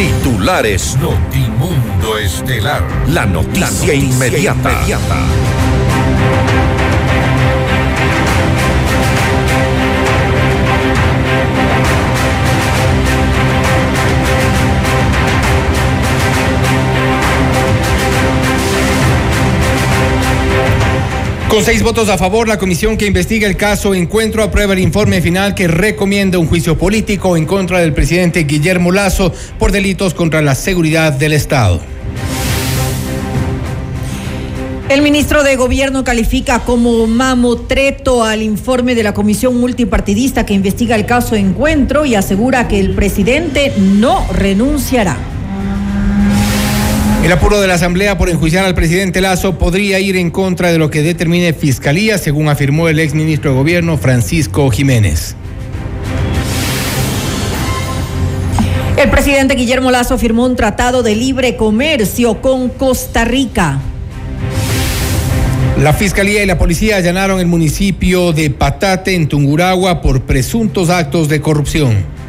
Titulares Notimundo Estelar. La noticia, inmediata. Con seis votos a favor, la comisión que investiga el caso Encuentro aprueba el informe final que recomienda un juicio político en contra del presidente Guillermo Lazo por delitos contra la seguridad del Estado. El ministro de Gobierno califica como mamotreto al informe de la comisión multipartidista que investiga el caso Encuentro y asegura que el presidente no renunciará. El apuro de la Asamblea por enjuiciar al presidente Lazo podría ir en contra de lo que determine Fiscalía, según afirmó el exministro de Gobierno Francisco Jiménez. El presidente Guillermo Lazo firmó un tratado de libre comercio con Costa Rica. La Fiscalía y la Policía allanaron el municipio de Patate, en Tunguragua, por presuntos actos de corrupción.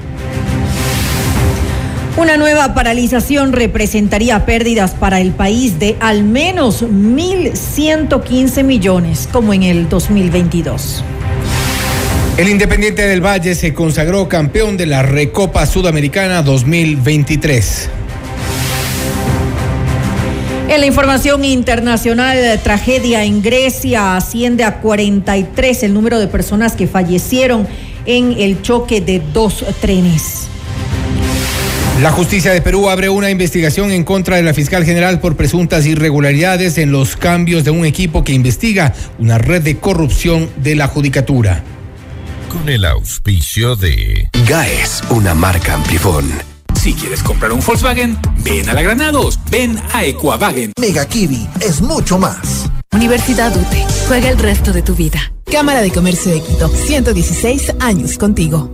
Una nueva paralización representaría pérdidas para el país de al menos 1.115 millones, como en el 2022. El Independiente del Valle se consagró campeón de la Recopa Sudamericana 2023. En la información internacional, tragedia en Grecia asciende a 43 el número de personas que fallecieron en el choque de dos trenes. La justicia de Perú abre una investigación en contra de la fiscal general por presuntas irregularidades en los cambios de un equipo que investiga una red de corrupción de la judicatura. Con el auspicio de GAES, una marca Amplifón. Si quieres comprar un Volkswagen, ven a la Granados, ven a Equavagen. Mega Kiwi es mucho más. Universidad UTE, juega el resto de tu vida. Cámara de Comercio de Quito, 116 años contigo.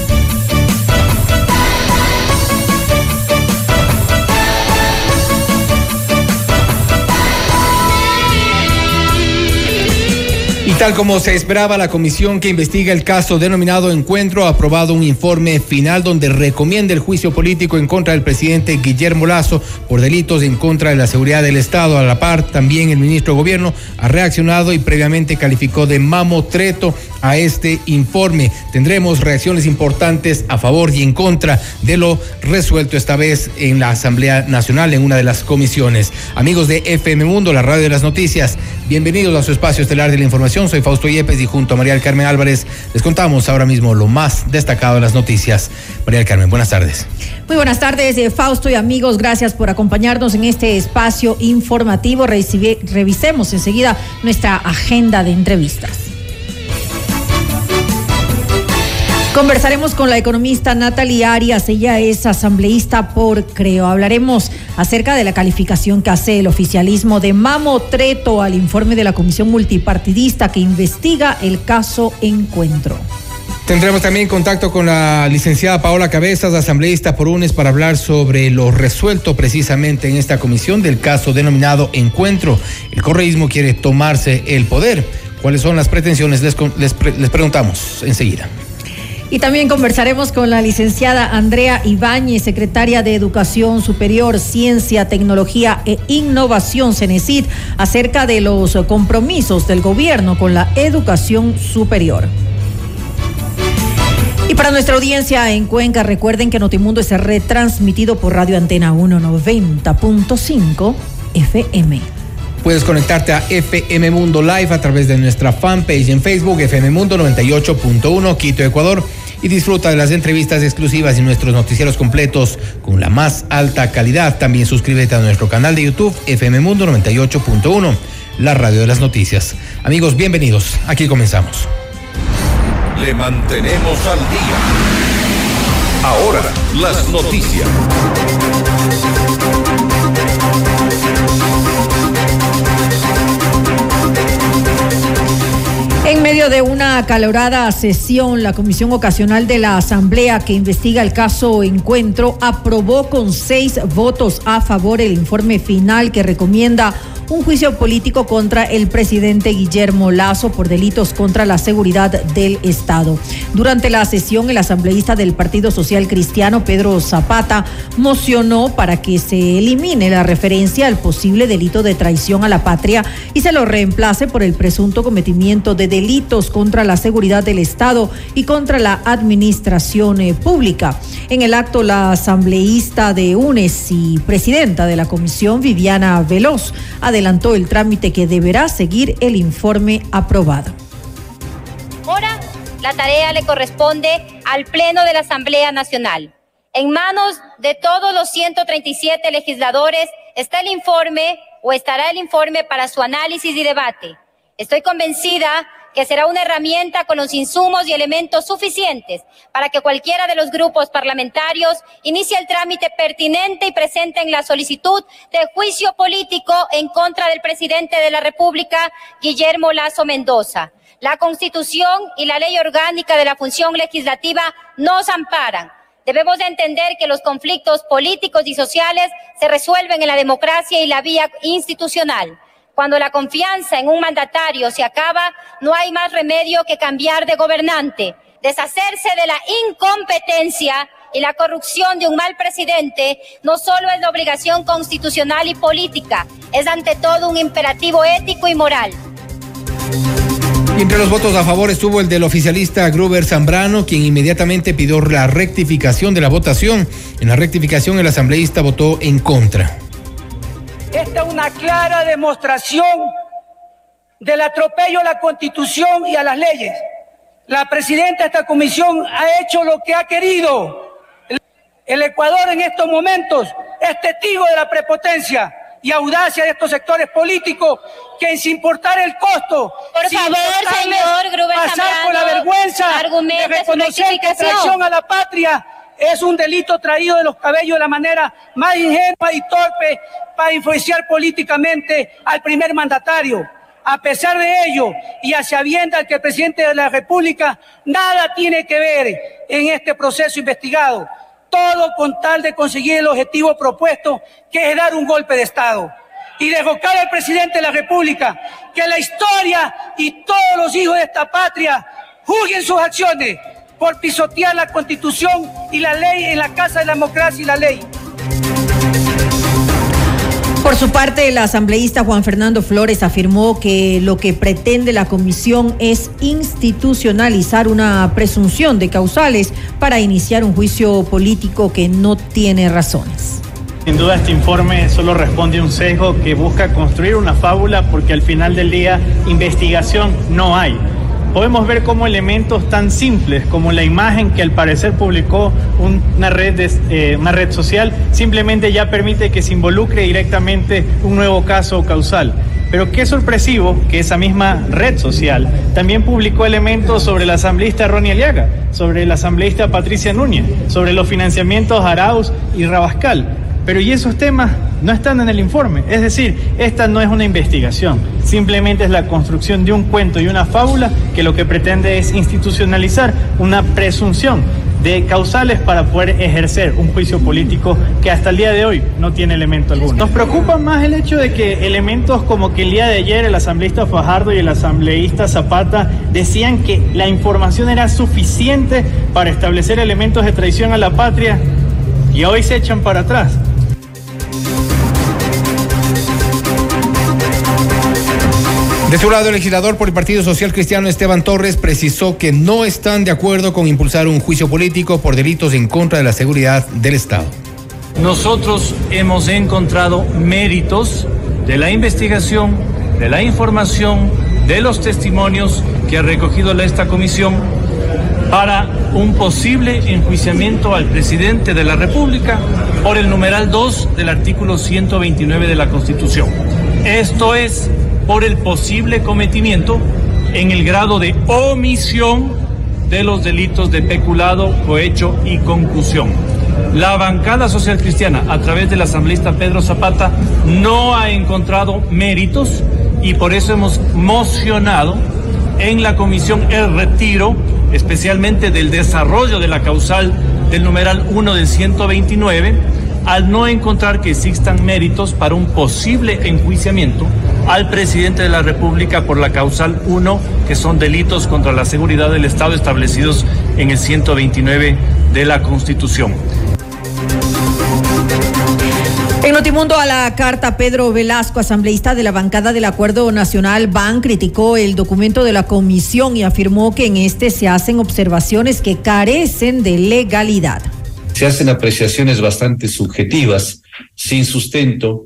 Tal como se esperaba, la comisión que investiga el caso denominado Encuentro ha aprobado un informe final donde recomienda el juicio político en contra del presidente Guillermo Lazo por delitos en contra de la seguridad del Estado. A la par, también el ministro de Gobierno ha reaccionado y previamente calificó de mamotreto a este informe. Tendremos reacciones importantes a favor y en contra de lo resuelto esta vez en la Asamblea Nacional en una de las comisiones. Amigos de FM Mundo, la radio de las noticias, bienvenidos a su espacio estelar de la información soy Fausto Yepes y junto a María del Carmen Álvarez les contamos ahora mismo lo más destacado de las noticias. María del Carmen, buenas tardes. Muy buenas tardes, eh, Fausto y amigos. Gracias por acompañarnos en este espacio informativo. revisemos enseguida nuestra agenda de entrevistas. Conversaremos con la economista Natalie Arias, ella es asambleísta por Creo. Hablaremos acerca de la calificación que hace el oficialismo de mamotreto al informe de la comisión multipartidista que investiga el caso Encuentro. Tendremos también contacto con la licenciada Paola Cabezas, asambleísta por UNES, para hablar sobre lo resuelto precisamente en esta comisión del caso denominado Encuentro. El correísmo quiere tomarse el poder. ¿Cuáles son las pretensiones? les, les preguntamos enseguida. Y también conversaremos con la licenciada Andrea Ibáñez, secretaria de Educación Superior, Ciencia, Tecnología e Innovación, CENESID, acerca de los compromisos del gobierno con la educación superior. Y para nuestra audiencia en Cuenca, recuerden que Notimundo es retransmitido por Radio Antena 190.5 FM. Puedes conectarte a FM Mundo Live a través de nuestra fanpage en Facebook, FM Mundo 98.1 Quito, Ecuador y disfruta de las entrevistas exclusivas y nuestros noticieros completos con la más alta calidad. También suscríbete a nuestro canal de YouTube FM Mundo 98.1, la radio de las noticias. Amigos, bienvenidos. Aquí comenzamos. Le mantenemos al día. Ahora, las noticias. En medio de una acalorada sesión, la Comisión Ocasional de la Asamblea que investiga el caso Encuentro aprobó con seis votos a favor el informe final que recomienda un juicio político contra el presidente Guillermo Lazo por delitos contra la seguridad del Estado. Durante la sesión, el asambleísta del Partido Social Cristiano, Pedro Zapata, mocionó para que se elimine la referencia al posible delito de traición a la patria y se lo reemplace por el presunto cometimiento de delitos contra la seguridad del Estado y contra la administración eh, pública. En el acto, la asambleísta de UNES y presidenta de la comisión, Viviana Veloz, adelantó el trámite que deberá seguir el informe aprobado. La tarea le corresponde al Pleno de la Asamblea Nacional. En manos de todos los 137 legisladores está el informe o estará el informe para su análisis y debate. Estoy convencida que será una herramienta con los insumos y elementos suficientes para que cualquiera de los grupos parlamentarios inicie el trámite pertinente y presenten la solicitud de juicio político en contra del presidente de la República, Guillermo Lazo Mendoza. La Constitución y la Ley Orgánica de la Función Legislativa nos amparan. Debemos de entender que los conflictos políticos y sociales se resuelven en la democracia y la vía institucional. Cuando la confianza en un mandatario se acaba, no hay más remedio que cambiar de gobernante, deshacerse de la incompetencia y la corrupción de un mal presidente no solo es la obligación constitucional y política, es ante todo un imperativo ético y moral. Entre los votos a favor estuvo el del oficialista Gruber Zambrano, quien inmediatamente pidió la rectificación de la votación. En la rectificación el asambleísta votó en contra. Esta es una clara demostración del atropello a la Constitución y a las leyes. La presidenta de esta comisión ha hecho lo que ha querido. El Ecuador en estos momentos es testigo de la prepotencia y audacia de estos sectores políticos que sin importar el costo, por sin favor, señor Gruber pasar por la vergüenza de reconocer que traición a la patria es un delito traído de los cabellos de la manera más ingenua y torpe para influenciar políticamente al primer mandatario. A pesar de ello, y hacia sabiendas que el presidente de la República nada tiene que ver en este proceso investigado, todo con tal de conseguir el objetivo propuesto, que es dar un golpe de Estado y derrocar al presidente de la República, que la historia y todos los hijos de esta patria juzguen sus acciones por pisotear la constitución y la ley en la Casa de la Democracia y la ley. Por su parte, el asambleísta Juan Fernando Flores afirmó que lo que pretende la comisión es institucionalizar una presunción de causales para iniciar un juicio político que no tiene razones. Sin duda este informe solo responde a un sesgo que busca construir una fábula porque al final del día investigación no hay podemos ver cómo elementos tan simples como la imagen que al parecer publicó una red, eh, una red social simplemente ya permite que se involucre directamente un nuevo caso causal. Pero qué sorpresivo que esa misma red social también publicó elementos sobre la asambleísta Ronnie Aliaga, sobre la asambleísta Patricia Núñez, sobre los financiamientos Arauz y Rabascal. Pero ¿y esos temas no están en el informe. Es decir, esta no es una investigación, simplemente es la construcción de un cuento y una fábula que lo que pretende es institucionalizar una presunción de causales para poder ejercer un juicio político que hasta el día de hoy no tiene elemento alguno. Nos preocupa más el hecho de que elementos como que el día de ayer el asambleísta Fajardo y el asambleísta Zapata decían que la información era suficiente para establecer elementos de traición a la patria y hoy se echan para atrás. De su lado, el legislador por el Partido Social Cristiano Esteban Torres precisó que no están de acuerdo con impulsar un juicio político por delitos en contra de la seguridad del Estado. Nosotros hemos encontrado méritos de la investigación, de la información, de los testimonios que ha recogido esta comisión para un posible enjuiciamiento al presidente de la República por el numeral 2 del artículo 129 de la Constitución. Esto es por el posible cometimiento en el grado de omisión de los delitos de peculado, cohecho y concusión. La bancada social cristiana, a través del asambleísta Pedro Zapata, no ha encontrado méritos y por eso hemos mocionado en la comisión el retiro, especialmente del desarrollo de la causal del numeral 1 del 129, al no encontrar que existan méritos para un posible enjuiciamiento al presidente de la República por la causal 1, que son delitos contra la seguridad del Estado establecidos en el 129 de la Constitución. En Notimundo a la carta, Pedro Velasco, asambleísta de la bancada del Acuerdo Nacional BAN, criticó el documento de la comisión y afirmó que en este se hacen observaciones que carecen de legalidad. Se hacen apreciaciones bastante subjetivas, sin sustento,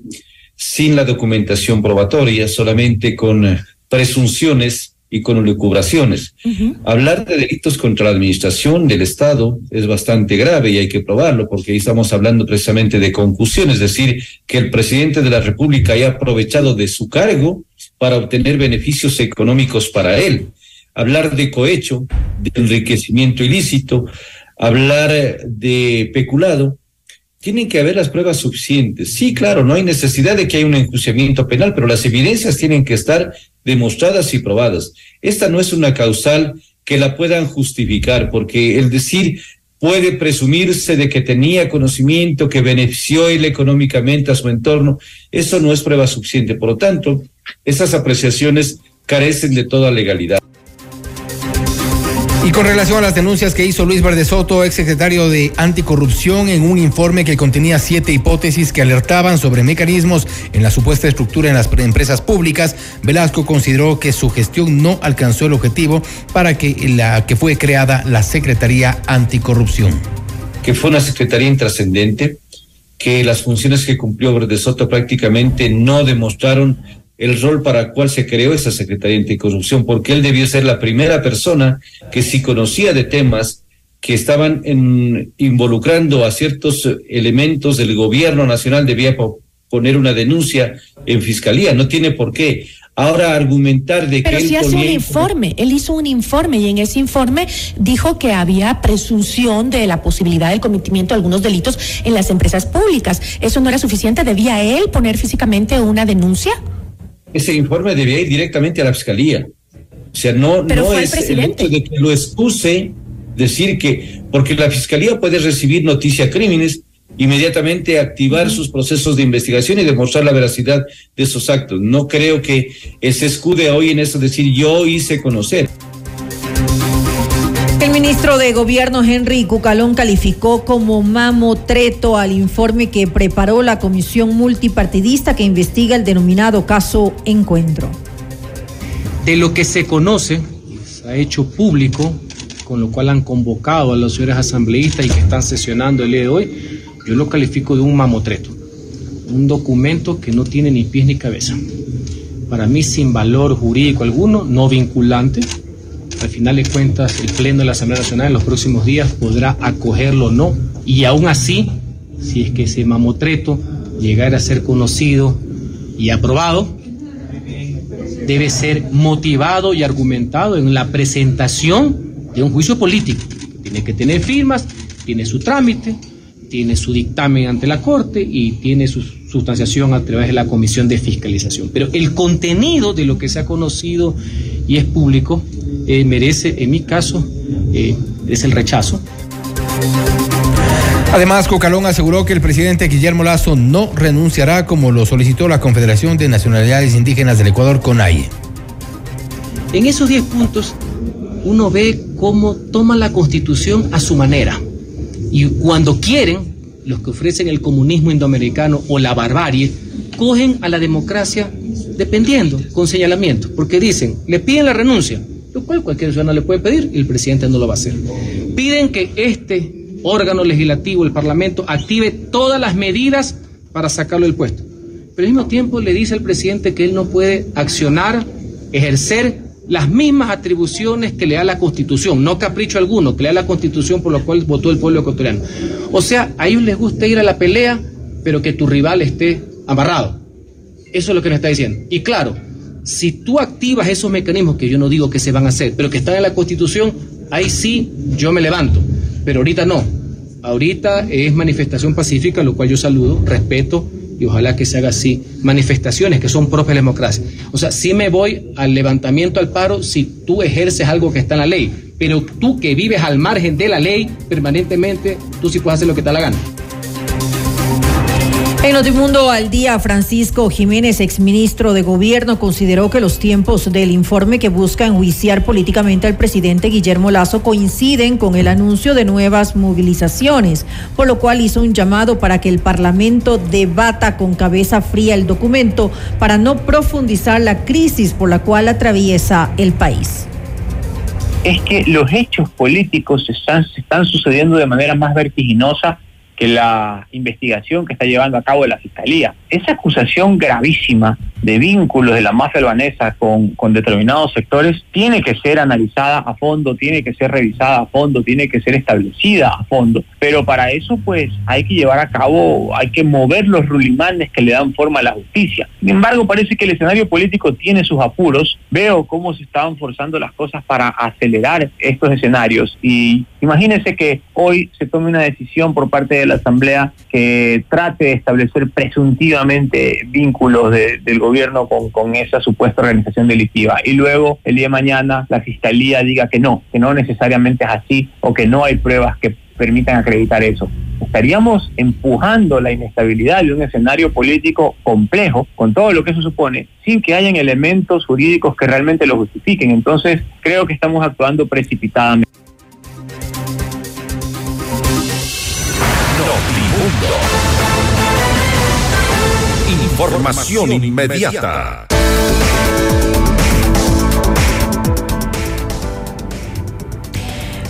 sin la documentación probatoria, solamente con eh, presunciones y con lucubraciones. Hablar de delitos contra la administración del Estado es bastante grave y hay que probarlo porque ahí estamos hablando precisamente de concusión, es decir, que el presidente de la República haya aprovechado de su cargo para obtener beneficios económicos para él. Hablar de cohecho, de enriquecimiento ilícito, hablar de peculado, tienen que haber las pruebas suficientes. Sí, claro, no hay necesidad de que haya un enjuiciamiento penal, pero las evidencias tienen que estar demostradas y probadas. Esta no es una causal que la puedan justificar, porque el decir puede presumirse de que tenía conocimiento, que benefició él económicamente a su entorno, eso no es prueba suficiente. Por lo tanto, esas apreciaciones carecen de toda legalidad. Con relación a las denuncias que hizo Luis Verde Soto, exsecretario de Anticorrupción, en un informe que contenía siete hipótesis que alertaban sobre mecanismos en la supuesta estructura en las empresas públicas, Velasco consideró que su gestión no alcanzó el objetivo para que la que fue creada la Secretaría Anticorrupción. Que fue una secretaría intrascendente, que las funciones que cumplió Verde Soto prácticamente no demostraron el rol para el cual se creó esa Secretaría Anticorrupción, porque él debió ser la primera persona que si conocía de temas que estaban involucrando a ciertos elementos del gobierno nacional, debía poner una denuncia en fiscalía. No tiene por qué. Ahora argumentar de Pero que... Pero sí hace un informe, él hizo un informe y en ese informe dijo que había presunción de la posibilidad del cometimiento de algunos delitos en las empresas públicas. ¿Eso no era suficiente? ¿Debía él poner físicamente una denuncia? Ese informe debía ir directamente a la fiscalía. O sea, no, no es el, hecho de que lo expuse decir que, porque la fiscalía puede recibir noticia crímenes, inmediatamente activar sus procesos de investigación y demostrar la veracidad de esos actos. No creo que se escude hoy en eso decir yo hice conocer. El ministro de Gobierno Henry Cucalón calificó como mamotreto al informe que preparó la comisión multipartidista que investiga el denominado caso Encuentro. De lo que se conoce, se ha hecho público, con lo cual han convocado a los señores asambleístas y que están sesionando el día de hoy, yo lo califico de un mamotreto, un documento que no tiene ni pies ni cabeza. Para mí sin valor jurídico alguno, no vinculante, al final de cuentas el Pleno de la Asamblea Nacional en los próximos días podrá acogerlo o no. Y aún así, si es que ese mamotreto llegara a ser conocido y aprobado, debe ser motivado y argumentado en la presentación de un juicio político. Tiene que tener firmas, tiene su trámite, tiene su dictamen ante la Corte y tiene su sustanciación a través de la Comisión de Fiscalización. Pero el contenido de lo que se ha conocido y es público eh, merece, en mi caso, eh, es el rechazo. Además, Cocalón aseguró que el presidente Guillermo Lazo no renunciará como lo solicitó la Confederación de Nacionalidades Indígenas del Ecuador, CONAIE. En esos 10 puntos, uno ve cómo toma la constitución a su manera. Y cuando quieren, los que ofrecen el comunismo indoamericano o la barbarie, cogen a la democracia dependiendo, con señalamiento, porque dicen, le piden la renuncia, lo cual cualquier ciudadano le puede pedir y el presidente no lo va a hacer. Piden que este órgano legislativo, el Parlamento, active todas las medidas para sacarlo del puesto. Pero al mismo tiempo le dice al presidente que él no puede accionar, ejercer las mismas atribuciones que le da la Constitución, no capricho alguno, que le da la Constitución por lo cual votó el pueblo ecuatoriano. O sea, a ellos les gusta ir a la pelea, pero que tu rival esté amarrado. Eso es lo que nos está diciendo. Y claro, si tú activas esos mecanismos que yo no digo que se van a hacer, pero que están en la Constitución, ahí sí yo me levanto. Pero ahorita no. Ahorita es manifestación pacífica, lo cual yo saludo, respeto y ojalá que se haga así. Manifestaciones que son propias de la democracia. O sea, sí me voy al levantamiento al paro si tú ejerces algo que está en la ley, pero tú que vives al margen de la ley permanentemente, tú sí puedes hacer lo que te da la gana. En Notimundo al día, Francisco Jiménez, exministro de Gobierno, consideró que los tiempos del informe que busca enjuiciar políticamente al presidente Guillermo Lazo coinciden con el anuncio de nuevas movilizaciones, por lo cual hizo un llamado para que el Parlamento debata con cabeza fría el documento para no profundizar la crisis por la cual atraviesa el país. Es que los hechos políticos están, se están sucediendo de manera más vertiginosa que la investigación que está llevando a cabo la Fiscalía. Esa acusación gravísima de vínculos de la mafia albanesa con, con determinados sectores tiene que ser analizada a fondo, tiene que ser revisada a fondo, tiene que ser establecida a fondo. Pero para eso pues hay que llevar a cabo, hay que mover los rulimanes que le dan forma a la justicia. Sin embargo, parece que el escenario político tiene sus apuros. Veo cómo se estaban forzando las cosas para acelerar estos escenarios y imagínense que hoy se tome una decisión por parte de la Asamblea que trate de establecer presuntivamente vínculos del gobierno con, con esa supuesta organización delictiva y luego el día de mañana la Fiscalía diga que no, que no necesariamente es así o que no hay pruebas que permitan acreditar eso. Estaríamos empujando la inestabilidad de un escenario político complejo, con todo lo que eso supone, sin que hayan elementos jurídicos que realmente lo justifiquen. Entonces, creo que estamos actuando precipitadamente. Información inmediata.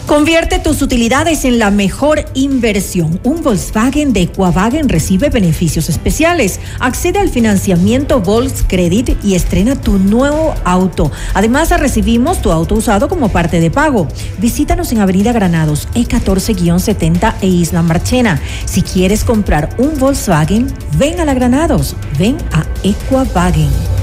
Convierte tus utilidades en la mejor inversión. Un Volkswagen de Equavagen recibe beneficios especiales. Accede al financiamiento Volkscredit y estrena tu nuevo auto. Además, recibimos tu auto usado como parte de pago. Visítanos en Avenida Granados, E14-70 e Isla Marchena. Si quieres comprar un Volkswagen, ven a la Granados. Ven a Equavagen.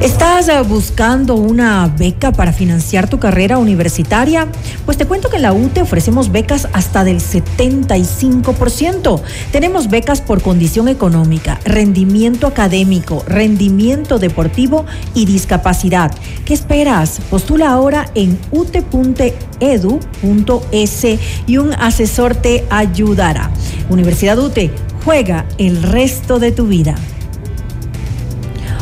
¿Estás eh, buscando una beca para financiar tu carrera universitaria? Pues te cuento que en la UTE ofrecemos becas hasta del 75%. Tenemos becas por condición económica, rendimiento académico, rendimiento deportivo y discapacidad. ¿Qué esperas? Postula ahora en ute.edu.es y un asesor te ayudará. Universidad UTE, juega el resto de tu vida.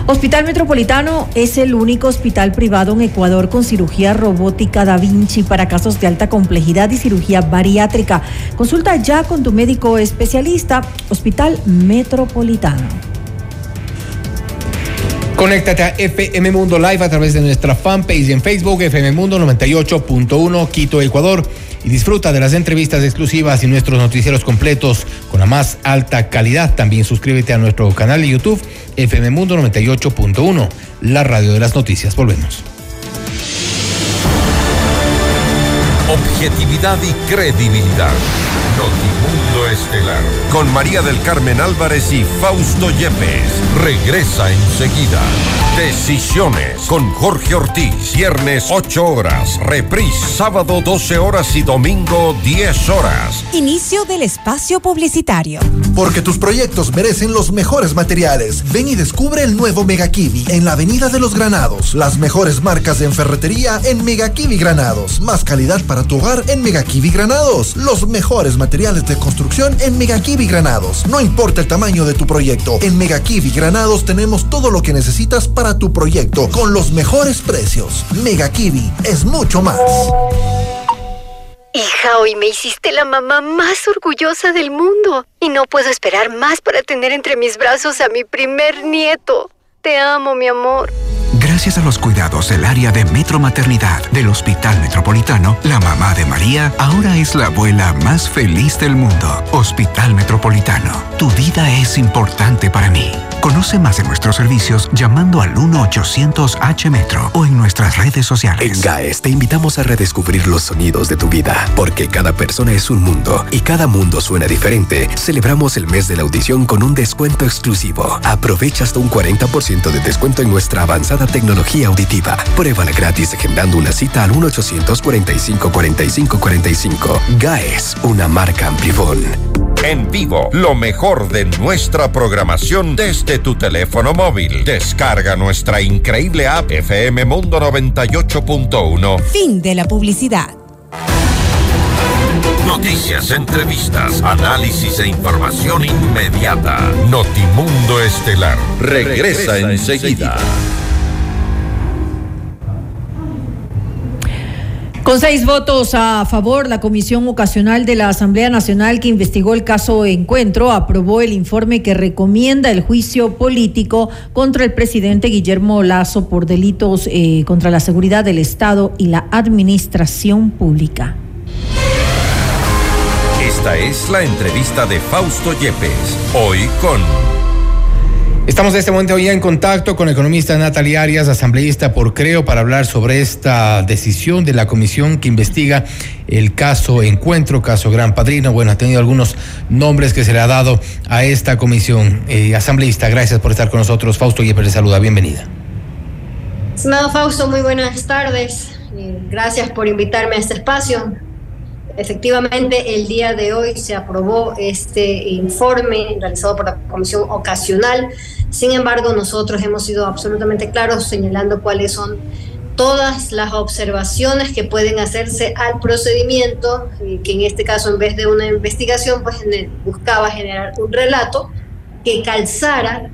Hospital Metropolitano es el único hospital privado en Ecuador con cirugía robótica Da Vinci para casos de alta complejidad y cirugía bariátrica. Consulta ya con tu médico especialista, Hospital Metropolitano. Conéctate a FM Mundo Live a través de nuestra fanpage en Facebook, FM Mundo 98.1 Quito, Ecuador y disfruta de las entrevistas exclusivas y nuestros noticieros completos con la más alta calidad. También suscríbete a nuestro canal de YouTube FM Mundo 98.1, la radio de las noticias. Volvemos. Objetividad y credibilidad. Notimundo Estelar. Con María del Carmen Álvarez y Fausto Yepes. Regresa enseguida. Decisiones con Jorge Ortiz. Viernes 8 horas. Reprise sábado 12 horas y domingo 10 horas. Inicio del espacio publicitario. Porque tus proyectos merecen los mejores materiales. Ven y descubre el nuevo Mega Kiwi en la Avenida de los Granados. Las mejores marcas de enferretería en Mega Kiwi Granados. Más calidad para tu hogar en Mega Kiwi Granados. Los mejores materiales de construcción en Mega Kiwi Granados. No importa el tamaño de tu proyecto, en Mega Kiwi Granados tenemos todo lo que necesitas para tu proyecto con los mejores precios. Mega Kiwi es mucho más. Hija, hoy me hiciste la mamá más orgullosa del mundo y no puedo esperar más para tener entre mis brazos a mi primer nieto. Te amo, mi amor. Gracias a los cuidados del área de Metro Maternidad del Hospital Metropolitano, la mamá de María ahora es la abuela más feliz del mundo. Hospital Metropolitano, tu vida es importante para mí. Conoce más de nuestros servicios llamando al 1-800-H-Metro o en nuestras redes sociales. En GAES te invitamos a redescubrir los sonidos de tu vida, porque cada persona es un mundo y cada mundo suena diferente. Celebramos el mes de la audición con un descuento exclusivo. Aprovecha hasta un 40% de descuento en nuestra avanzada tecnología auditiva. Pruébala gratis agendando una cita al 1-800-45-45-45. GAES, una marca Amplifon. En vivo, lo mejor de nuestra programación desde tu teléfono móvil. Descarga nuestra increíble app FM Mundo 98.1. Fin de la publicidad. Noticias, entrevistas, análisis e información inmediata. Notimundo Estelar regresa, enseguida. Con seis votos a favor, la Comisión Ocasional de la Asamblea Nacional que investigó el caso Encuentro aprobó el informe que recomienda el juicio político contra el presidente Guillermo Lazo por delitos eh, contra la seguridad del Estado y la administración pública. Esta es la entrevista de Fausto Yepes, hoy con... Estamos en este momento ya en contacto con economista Natalia Arias, asambleísta por Creo, para hablar sobre esta decisión de la comisión que investiga el caso Encuentro, caso Gran Padrino. Bueno, ha tenido algunos nombres que se le ha dado a esta comisión. Eh, asambleísta, gracias por estar con nosotros. Fausto Yepes le saluda, bienvenida. Estimado Fausto, muy buenas tardes. Eh, gracias por invitarme a este espacio. Efectivamente, el día de hoy se aprobó este informe realizado por la Comisión Ocasional. Sin embargo, nosotros hemos sido absolutamente claros señalando cuáles son todas las observaciones que pueden hacerse al procedimiento, que en este caso en vez de una investigación, pues buscaba generar un relato que calzara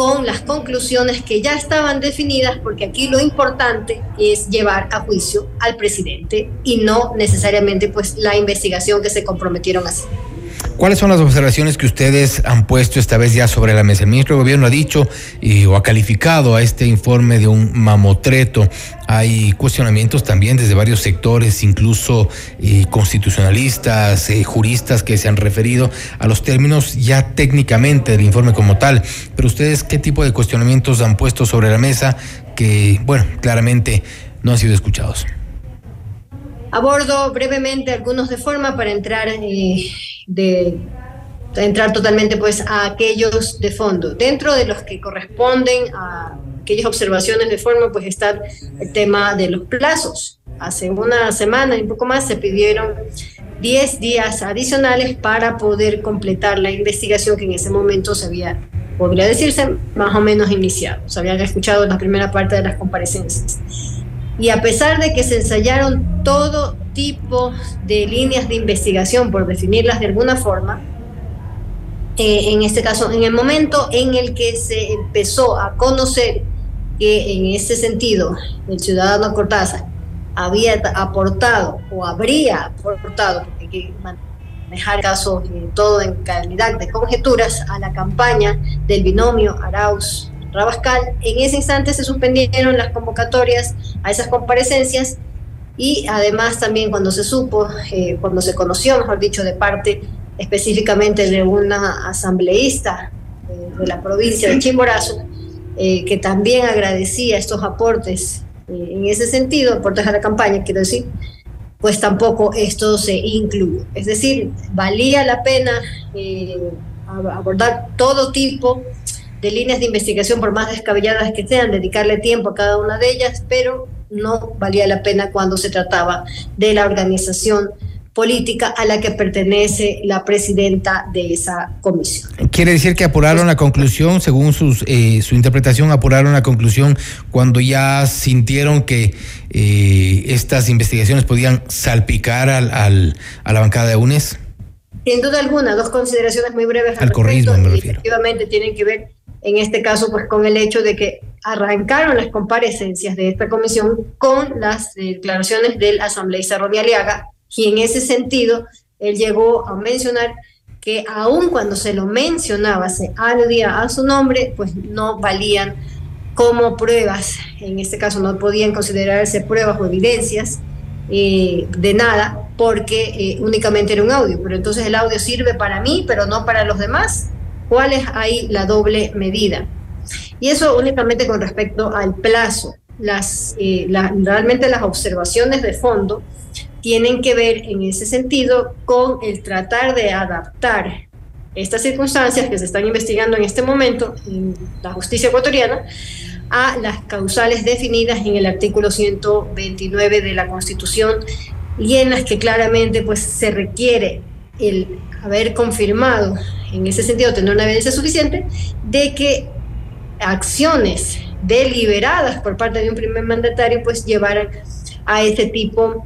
con las conclusiones que ya estaban definidas, porque aquí lo importante es llevar a juicio al presidente y no necesariamente pues la investigación que se comprometieron a hacer. ¿Cuáles son las observaciones que ustedes han puesto esta vez ya sobre la mesa? El ministro de Gobierno ha dicho y, o ha calificado a este informe de un mamotreto. Hay cuestionamientos también desde varios sectores, incluso eh, constitucionalistas, eh, juristas que se han referido a los términos ya técnicamente del informe como tal. Pero ustedes, ¿qué tipo de cuestionamientos han puesto sobre la mesa que, bueno, claramente no han sido escuchados? Abordo brevemente algunos de forma para entrar, eh, de, entrar totalmente pues, a aquellos de fondo. Dentro de los que corresponden a aquellas observaciones de forma, pues está el tema de los plazos. Hace una semana y un poco más se pidieron 10 días adicionales para poder completar la investigación que en ese momento se había, podría decirse, más o menos iniciado. Se habían escuchado la primera parte de las comparecencias. Y a pesar de que se ensayaron todo tipo de líneas de investigación, por definirlas de alguna forma, eh, en este caso, en el momento en el que se empezó a conocer que en ese sentido el ciudadano Cortázar había aportado o habría aportado, porque hay que manejar casos eh, todo en calidad de conjeturas, a la campaña del binomio Arauz Rabascal. En ese instante se suspendieron las convocatorias a esas comparecencias y además también cuando se supo, eh, cuando se conoció, mejor dicho, de parte específicamente de una asambleísta eh, de la provincia de Chimborazo, eh, que también agradecía estos aportes en ese sentido, aportes a la campaña, quiero decir, pues tampoco esto se incluyó. Es decir, valía la pena abordar todo tipo de líneas de investigación, por más descabelladas que sean, dedicarle tiempo a cada una de ellas, pero no valía la pena cuando se trataba de la organización política a la que pertenece la presidenta de esa comisión. Quiere decir que apuraron la conclusión, según sus, eh, su interpretación, apuraron la conclusión cuando ya sintieron que eh, estas investigaciones podían salpicar al, al, a la bancada de UNES. Sin duda alguna, dos consideraciones muy breves. Al, corrismo, me refiero. Efectivamente, tienen que ver en este caso pues con el hecho de que arrancaron las comparecencias de esta comisión con las declaraciones del asambleísta Ronnie Aliaga, y en ese sentido él llegó a mencionar que aun cuando se lo mencionaba, se aludía a su nombre, pues no valían como pruebas, en este caso no podían considerarse pruebas o evidencias eh, de nada, porque eh, únicamente era un audio, pero entonces el audio sirve para mí, pero no para los demás. ¿Cuál es ahí la doble medida? Y eso únicamente con respecto al plazo. Las, eh, realmente las observaciones de fondo tienen que ver en ese sentido con el tratar de adaptar estas circunstancias que se están investigando en este momento en la justicia ecuatoriana a las causales definidas en el artículo 129 de la Constitución y en las que claramente pues se requiere el haber confirmado en ese sentido tener una evidencia suficiente de que acciones deliberadas por parte de un primer mandatario pues llevaran a ese tipo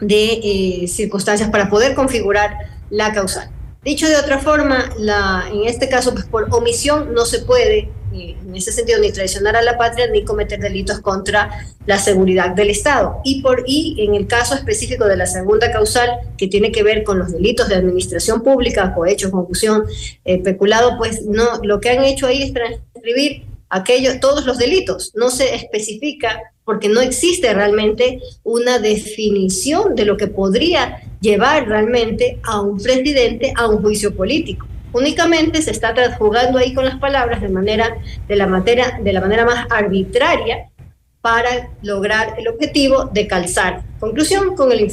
de eh, circunstancias para poder configurar la causal. Dicho de otra forma, la, en este caso, pues por omisión no se puede, en ese sentido, ni traicionar a la patria ni cometer delitos contra la seguridad del Estado. Y, por, y en el caso específico de la segunda causal, que tiene que ver con los delitos de administración pública, cohecho, confusión, eh, peculado, pues no, lo que han hecho ahí es transcribir aquello, todos los delitos. No se especifica porque no existe realmente una definición de lo que podría llevar realmente a un presidente a un juicio político. Únicamente se está jugando ahí con las palabras de manera de la manera de la manera más arbitraria para lograr el objetivo de calzar. Conclusión con el.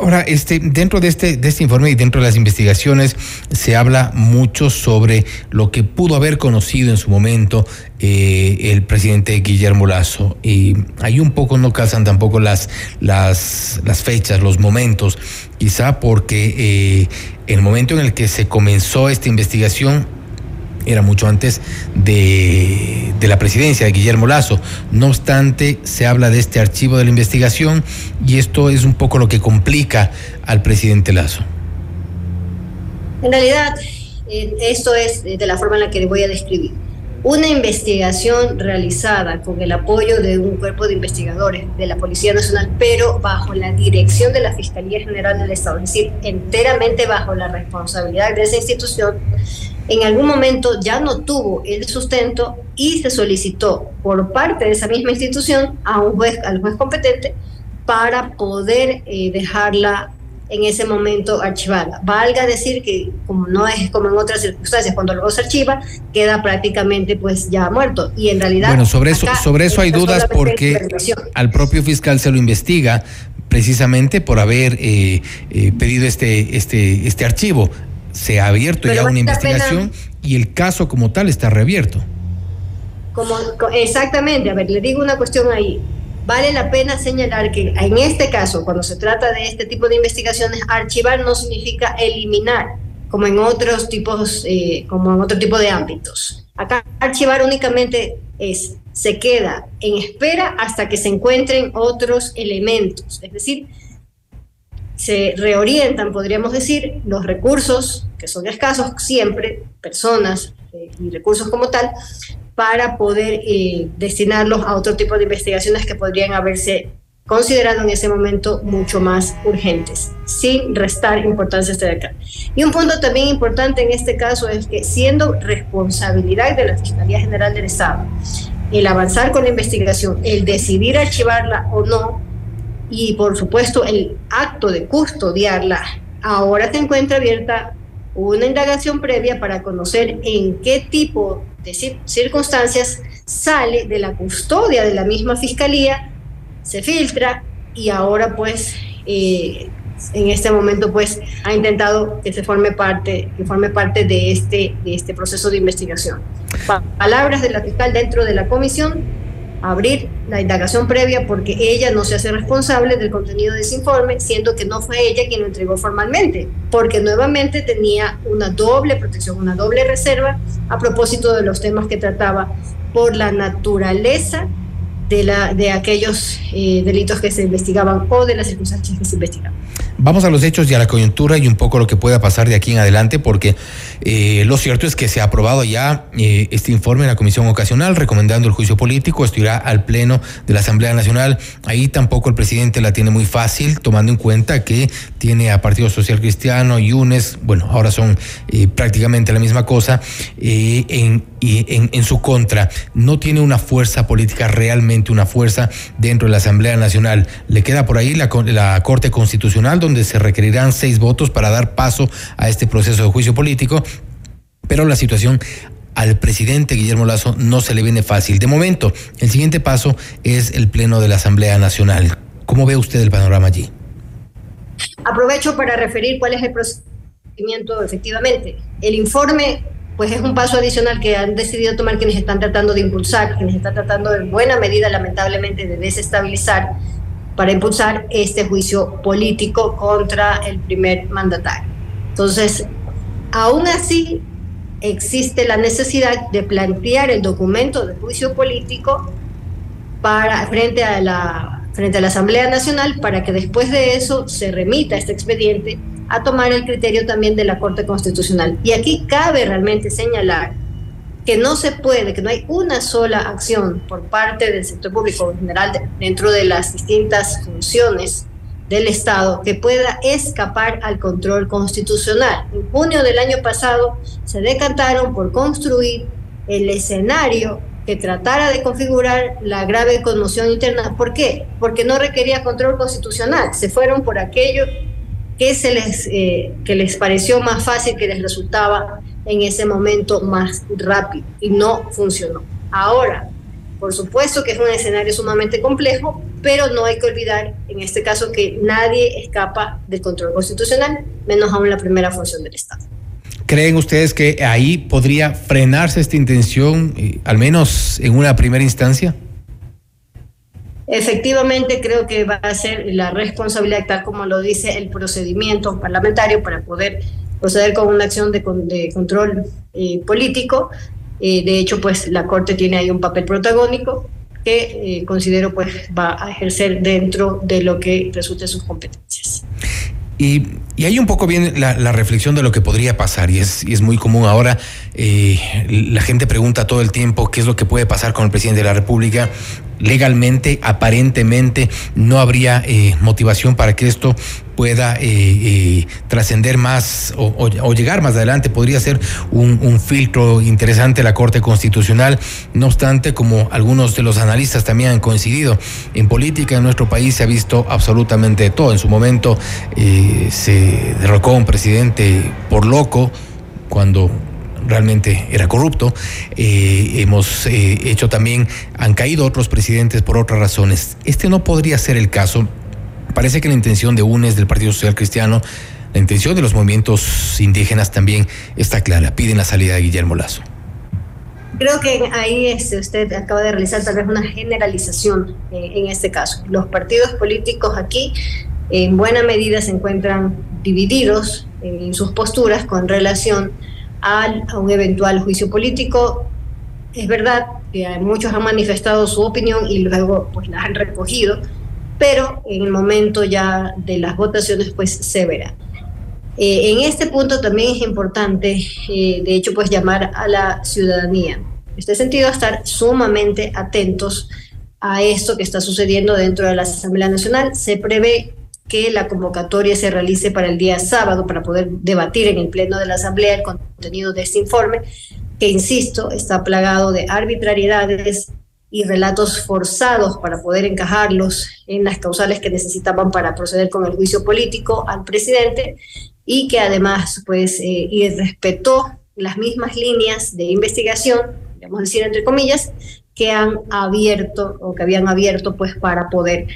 Ahora, este, dentro de este, de este informe y dentro de las investigaciones se habla mucho sobre lo que pudo haber conocido en su momento eh, el presidente Guillermo Lazo. Y ahí un poco no casan tampoco las, las, las fechas, los momentos, quizá porque eh, el momento en el que se comenzó esta investigación era mucho antes de, la presidencia de Guillermo Lazo. No obstante, se habla de este archivo de la investigación y esto es un poco lo que complica al presidente Lazo. En realidad, eh, esto es de la forma en la que voy a describir. Una investigación realizada con el apoyo de un cuerpo de investigadores de la Policía Nacional, pero bajo la dirección de la Fiscalía General del Estado, es decir, enteramente bajo la responsabilidad de esa institución, en algún momento ya no tuvo el sustento y se solicitó por parte de esa misma institución a un juez, al juez competente para poder eh, dejarla en ese momento archivada. Valga decir que como no es como en otras circunstancias, cuando luego se archiva, queda prácticamente pues ya muerto. Y en realidad... Bueno, sobre eso, sobre eso hay dudas porque al propio fiscal se lo investiga precisamente por haber eh, eh, pedido este, este, este archivo se ha abierto ya una investigación y el caso como tal está reabierto. Como, exactamente, a ver, le digo una cuestión ahí. Vale la pena señalar que en este caso, cuando se trata de este tipo de investigaciones, archivar no significa eliminar, como en otros tipos, eh, como en otro tipo de ámbitos. Acá archivar únicamente es, se queda en espera hasta que se encuentren otros elementos. Es decir, se reorientan, podríamos decir, los recursos, que son escasos siempre, personas eh, y recursos como tal, para poder eh, destinarlos a otro tipo de investigaciones que podrían haberse considerado en ese momento mucho más urgentes, sin restar importancia a este de acá. Y un punto también importante en este caso es que siendo responsabilidad de la Fiscalía General del Estado el avanzar con la investigación, el decidir archivarla o no, y por supuesto el acto de custodiarla. Ahora se encuentra abierta una indagación previa para conocer en qué tipo de circunstancias sale de la custodia de la misma fiscalía, se filtra y ahora pues eh, en este momento pues ha intentado que se forme parte, que forme parte de este, de este proceso de investigación. Palabras de la fiscal dentro de la comisión, abrir la indagación previa porque ella no se hace responsable del contenido de ese informe, siendo que no fue ella quien lo entregó formalmente, porque nuevamente tenía una doble protección, una doble reserva a propósito de los temas que trataba por la naturaleza de, la, de aquellos eh, delitos que se investigaban o de las circunstancias que se investigaban. Vamos a los hechos y a la coyuntura y un poco lo que pueda pasar de aquí en adelante, porque eh, lo cierto es que se ha aprobado ya eh, este informe en la Comisión Ocasional recomendando el juicio político. Esto irá al Pleno de la Asamblea Nacional. Ahí tampoco el presidente la tiene muy fácil, tomando en cuenta que tiene a Partido Social Cristiano y UNES, bueno, ahora son eh, prácticamente la misma cosa, en, en, en su contra. No tiene una fuerza política, realmente una fuerza dentro de la Asamblea Nacional. Le queda por ahí la, la Corte Constitucional, donde se requerirán seis votos para dar paso a este proceso de juicio político, pero la situación al presidente Guillermo Lazo no se le viene fácil. De momento, el siguiente paso es el Pleno de la Asamblea Nacional. ¿Cómo ve usted el panorama allí? Aprovecho para referir cuál es el procedimiento efectivamente. El informe pues es un paso adicional que han decidido tomar quienes están tratando de impulsar, quienes están tratando en buena medida, lamentablemente, de desestabilizar para impulsar este juicio político contra el primer mandatario. Entonces, aún así, existe la necesidad de plantear el documento de juicio político para, frente, a la, frente a la Asamblea Nacional para que después de eso se remita este expediente a tomar el criterio también de la Corte Constitucional. Y aquí cabe realmente señalar que no se puede, que no hay una sola acción por parte del sector público en general dentro de las distintas funciones del Estado que pueda escapar al control constitucional. En junio del año pasado se decantaron por construir el escenario que tratara de configurar la grave conmoción interna. ¿Por qué? Porque no requería control constitucional. Se fueron por aquello que, se les, eh, que les pareció más fácil, que les resultaba en ese momento más rápido y no funcionó. Ahora, por supuesto que es un escenario sumamente complejo, pero no hay que olvidar en este caso que nadie escapa del control constitucional, menos aún la primera función del Estado. ¿Creen ustedes que ahí podría frenarse esta intención, eh, al menos en una primera instancia? Efectivamente, creo que va a ser la responsabilidad, tal como lo dice el procedimiento parlamentario, para poder proceder con una acción de, control eh, político. Eh, de hecho, pues la Corte tiene ahí un papel protagónico que eh, considero pues va a ejercer dentro de lo que resulte sus competencias. Y, y hay un poco bien la, la, reflexión de lo que podría pasar, y es, y es muy común ahora, la gente pregunta todo el tiempo qué es lo que puede pasar con el presidente de la República, legalmente, aparentemente, no habría eh, motivación para que esto pueda eh, eh, trascender más o, llegar más adelante. Podría ser un, filtro interesante la Corte Constitucional. No obstante, como algunos de los analistas también han coincidido, en política en nuestro país se ha visto absolutamente todo. En su momento se derrocó un presidente por loco cuando realmente era corrupto. Eh, hemos eh, hecho también, han caído otros presidentes por otras razones. Este no podría ser el caso. Parece que la intención de UNES, del Partido Social Cristiano, la intención de los movimientos indígenas también está clara. Piden la salida de Guillermo Lazo. Creo que ahí este, usted acaba de realizar tal vez una generalización eh, en este caso. Los partidos políticos aquí en buena medida se encuentran divididos en sus posturas con relación a un eventual juicio político. Es verdad que muchos han manifestado su opinión y luego pues la han recogido, pero en el momento ya de las votaciones pues se verá. Eh, en este punto también es importante, eh, de hecho, pues llamar a la ciudadanía. En este sentido, a estar sumamente atentos a esto que está sucediendo dentro de la Asamblea Nacional. Se prevé que la convocatoria se realice para el día sábado para poder debatir en el Pleno de la Asamblea el contenido de este informe, que, insisto, está plagado de arbitrariedades y relatos forzados para poder encajarlos en las causales que necesitaban para proceder con el juicio político al presidente y que además pues eh, irrespetó las mismas líneas de investigación, vamos a decir entre comillas, que han abierto o que habían abierto pues para poder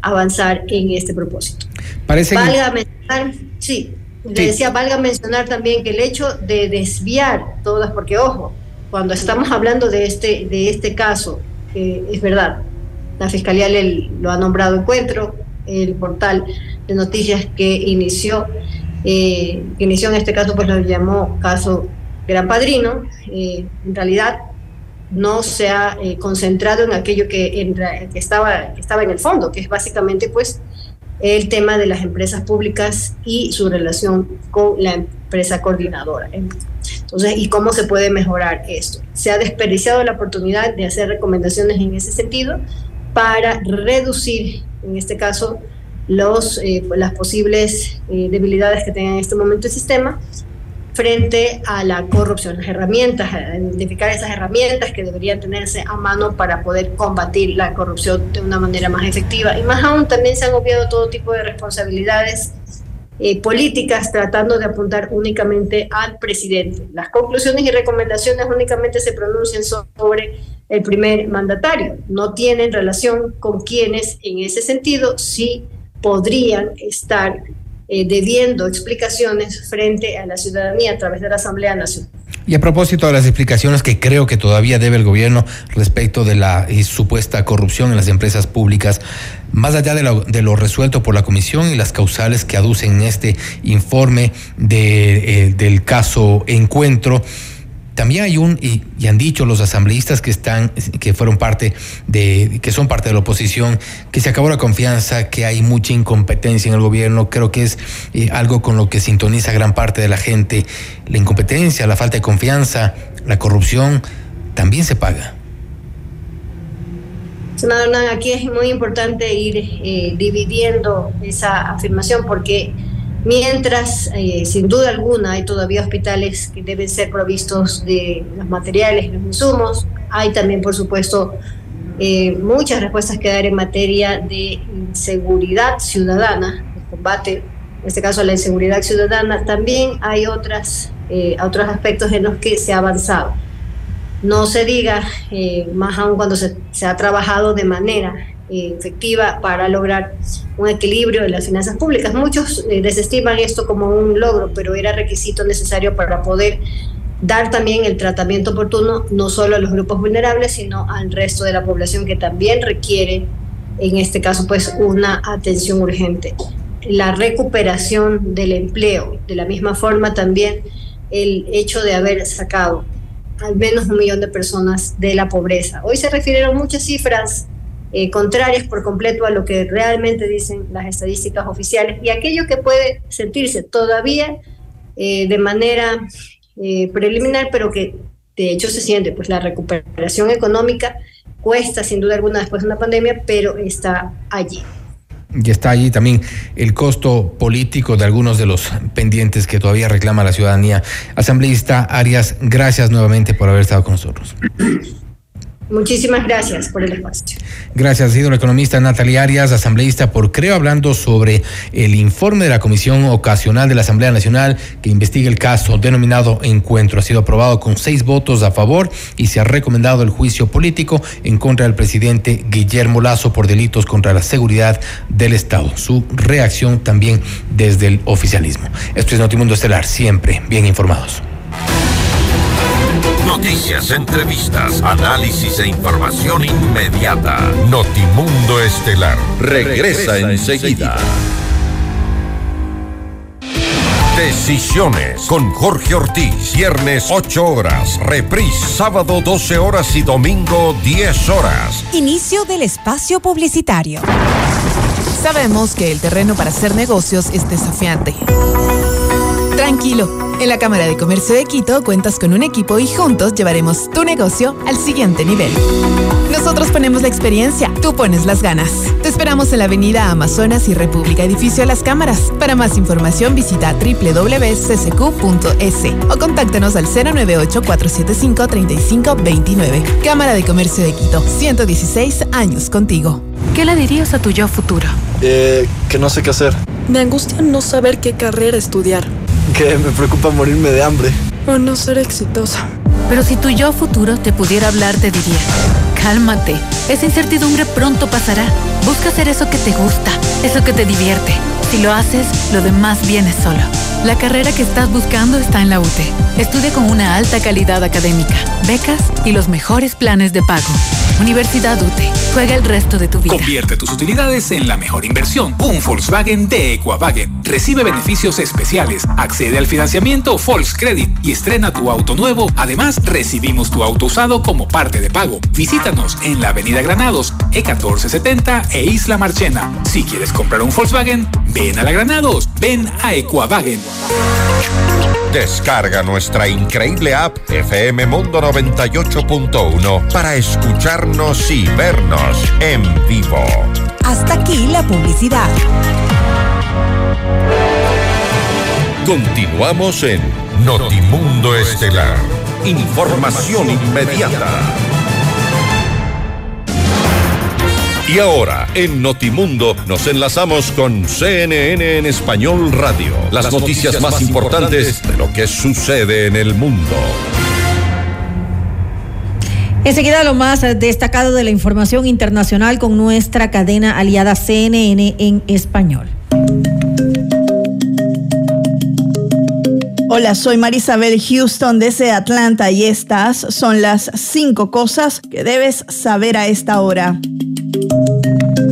avanzar en este propósito. Parece valga mencionar, sí, le decía, valga mencionar también que el hecho de desviar todas, porque ojo, cuando estamos hablando de este, de este caso, es verdad, la Fiscalía le, lo ha nombrado encuentro, el portal de noticias que inició, eh, que inició en este caso, pues lo llamó caso Gran Padrino, eh, en realidad no se ha eh, concentrado en aquello que, estaba, estaba en el fondo, que es básicamente pues el tema de las empresas públicas y su relación con la empresa coordinadora. Entonces, ¿y cómo se puede mejorar esto? Se ha desperdiciado la oportunidad de hacer recomendaciones en ese sentido para reducir, en este caso, los, eh, las posibles eh, debilidades que tenga en este momento el sistema frente a la corrupción, las herramientas, identificar esas herramientas que deberían tenerse a mano para poder combatir la corrupción de una manera más efectiva. Y más aún, también se han obviado todo tipo de responsabilidades eh, políticas tratando de apuntar únicamente al presidente. Las conclusiones y recomendaciones únicamente se pronuncian sobre el primer mandatario, no tienen relación con quienes en ese sentido sí podrían estar eh, debiendo explicaciones frente a la ciudadanía a través de la Asamblea Nacional. Y a propósito de las explicaciones que creo que todavía debe el gobierno respecto de la eh, supuesta corrupción en las empresas públicas, más allá de lo, resuelto por la comisión y las causales que aducen en este informe eh, del caso Encuentro, también hay un, y, han dicho los asambleístas que están, que fueron parte de, que son parte de la oposición, que se acabó la confianza, que hay mucha incompetencia en el gobierno. Creo que es eh, algo con lo que sintoniza gran parte de la gente. La incompetencia, la falta de confianza, la corrupción, también se paga. Senador aquí es muy importante ir eh, dividiendo esa afirmación porque Mientras, eh, sin duda alguna, hay todavía hospitales que deben ser provistos de los materiales, los insumos. Hay también, por supuesto, eh, muchas respuestas que dar en materia de inseguridad ciudadana, el combate, en este caso, a la inseguridad ciudadana. También hay otras, eh, otros aspectos en los que se ha avanzado. No se diga, más aún cuando se, ha trabajado de manera eh, efectiva para lograr un equilibrio en las finanzas públicas. Muchos eh, desestiman esto como un logro, pero era requisito necesario para poder dar también el tratamiento oportuno no solo a los grupos vulnerables, sino al resto de la población que también requiere, en este caso, pues una atención urgente. La recuperación del empleo, de la misma forma también el hecho de haber sacado al menos un millón de personas de la pobreza. Hoy se refirieron muchas cifras eh, contrarias por completo a lo que realmente dicen las estadísticas oficiales y aquello que puede sentirse todavía eh, de manera eh, preliminar, pero que de hecho se siente, pues la recuperación económica cuesta sin duda alguna después de una pandemia, pero está allí. Y está allí también el costo político de algunos de los pendientes que todavía reclama la ciudadanía. Asambleísta Arias, gracias nuevamente por haber estado con nosotros. Muchísimas gracias por el espacio. Gracias, ha sido la economista Natalia Arias, asambleísta por Creo, hablando sobre el informe de la Comisión Ocasional de la Asamblea Nacional que investiga el caso denominado Encuentro. Ha sido aprobado con seis votos a favor y se ha recomendado el juicio político en contra del presidente Guillermo Lazo por delitos contra la seguridad del Estado. Su reacción también desde el oficialismo. Esto es Notimundo Estelar, siempre bien informados. Noticias, entrevistas, análisis e información inmediata. Notimundo Estelar regresa, enseguida. Decisiones con Jorge Ortiz. Viernes 8 horas. Reprise sábado 12 horas y domingo 10 horas. Inicio del espacio publicitario. Sabemos que el terreno para hacer negocios es desafiante. Tranquilo. En la Cámara de Comercio de Quito cuentas con un equipo y juntos llevaremos tu negocio al siguiente nivel. Nosotros ponemos la experiencia, tú pones las ganas. Te esperamos en la Avenida Amazonas y República Edificio Las Cámaras. Para más información visita www.ccq.es o contáctanos al 098-475-3529. Cámara de Comercio de Quito, 116 años contigo. ¿Qué le dirías a tu yo futuro? Eh, que no sé qué hacer. Me angustia no saber qué carrera estudiar que me preocupa morirme de hambre. O no ser exitosa. Pero si tu yo futuro te pudiera hablar, te diría, cálmate, esa incertidumbre pronto pasará. Busca hacer eso que te gusta, eso que te divierte. Si lo haces, lo demás viene solo. La carrera que estás buscando está en la UTE. Estudia con una alta calidad académica, becas y los mejores planes de pago. Universidad UTE. Juega el resto de tu vida. Convierte tus utilidades en la mejor inversión. Un Volkswagen de Equavagen. Recibe beneficios especiales. Accede al financiamiento Volkscredit y estrena tu auto nuevo. Además, recibimos tu auto usado como parte de pago. Visítanos en la Avenida Granados, E1470 e Isla Marchena. Si quieres comprar un Volkswagen, ven a la Granados, ven a Equavagen. Descarga nuestra increíble app FM Mundo 98.1 para escucharnos y vernos en vivo. Hasta aquí la publicidad. Continuamos en Notimundo Estelar. Información inmediata. Y ahora, en Notimundo, nos enlazamos con CNN en Español Radio. Las, noticias, más importantes de lo que sucede en el mundo. Enseguida lo más destacado de la información internacional con nuestra cadena aliada CNN en español. Hola, soy Marisabel Houston desde Atlanta y estas son las cinco cosas que debes saber a esta hora. Música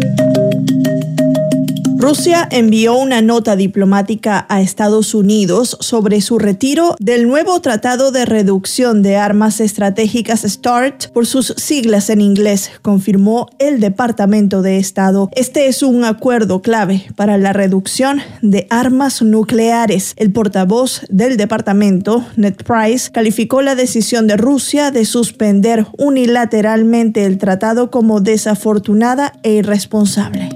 Rusia envió una nota diplomática a Estados Unidos sobre su retiro del nuevo Tratado de Reducción de Armas Estratégicas START por sus siglas en inglés, confirmó el Departamento de Estado. Este es un acuerdo clave para la reducción de armas nucleares. El portavoz del departamento, Ned Price, calificó la decisión de Rusia de suspender unilateralmente el tratado como desafortunada e irresponsable.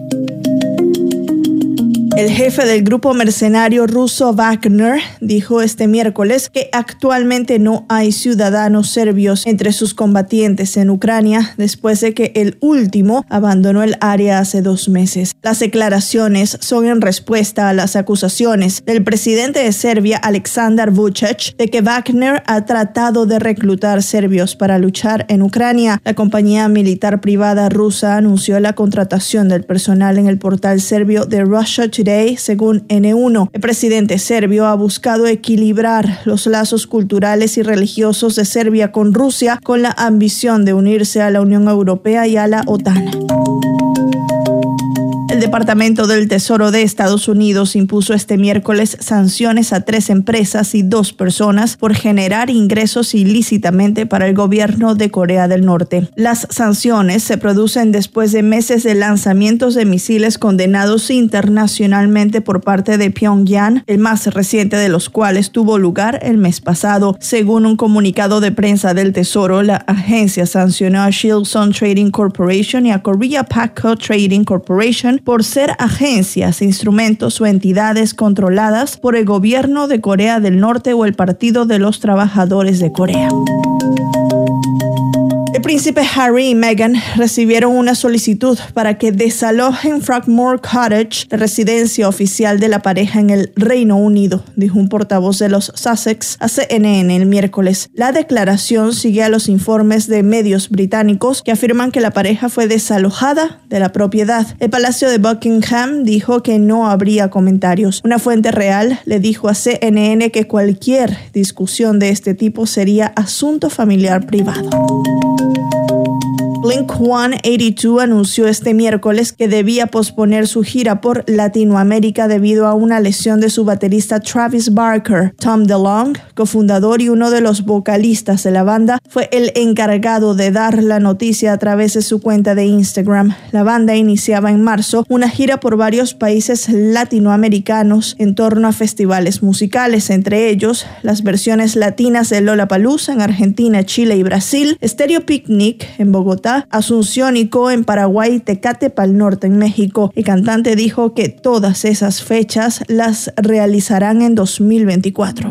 El jefe del grupo mercenario ruso Wagner dijo este miércoles que actualmente no hay ciudadanos serbios entre sus combatientes en Ucrania después de que el último abandonó el área hace dos meses. Las declaraciones son en respuesta a las acusaciones del presidente de Serbia, Aleksandar Vučić, de que Wagner ha tratado de reclutar serbios para luchar en Ucrania. La compañía militar privada rusa anunció la contratación del personal en el portal serbio de Russia Today según N1. El presidente serbio ha buscado equilibrar los lazos culturales y religiosos de Serbia con Rusia con la ambición de unirse a la Unión Europea y a la OTAN. El Departamento del Tesoro de Estados Unidos impuso este miércoles sanciones a tres empresas y dos personas por generar ingresos ilícitamente para el gobierno de Corea del Norte. Las sanciones se producen después de meses de lanzamientos de misiles condenados internacionalmente por parte de Pyongyang, el más reciente de los cuales tuvo lugar el mes pasado. Según un comunicado de prensa del Tesoro, la agencia sancionó a Shilson Trading Corporation y a Korea Paco Trading Corporation por ser agencias, instrumentos o entidades controladas por el gobierno de Corea del Norte o el Partido de los Trabajadores de Corea. El príncipe Harry y Meghan recibieron una solicitud para que desalojen Frogmore Cottage, la residencia oficial de la pareja en el Reino Unido, dijo un portavoz de los Sussex a CNN el miércoles. La declaración sigue a los informes de medios británicos que afirman que la pareja fue desalojada de la propiedad. El Palacio de Buckingham dijo que no habría comentarios. Una fuente real le dijo a CNN que cualquier discusión de este tipo sería asunto familiar privado. Blink 182 anunció este miércoles que debía posponer su gira por Latinoamérica debido a una lesión de su baterista Travis Barker. Tom DeLong, cofundador y uno de los vocalistas de la banda, fue el encargado de dar la noticia a través de su cuenta de Instagram. La banda iniciaba en marzo una gira por varios países latinoamericanos en torno a festivales musicales, entre ellos las versiones latinas de Lollapalooza en Argentina, Chile y Brasil, Stereo Picnic en Bogotá, Asunción y Co en Paraguay, Tecate Pal Norte en México. El cantante dijo que todas esas fechas las realizarán en 2024.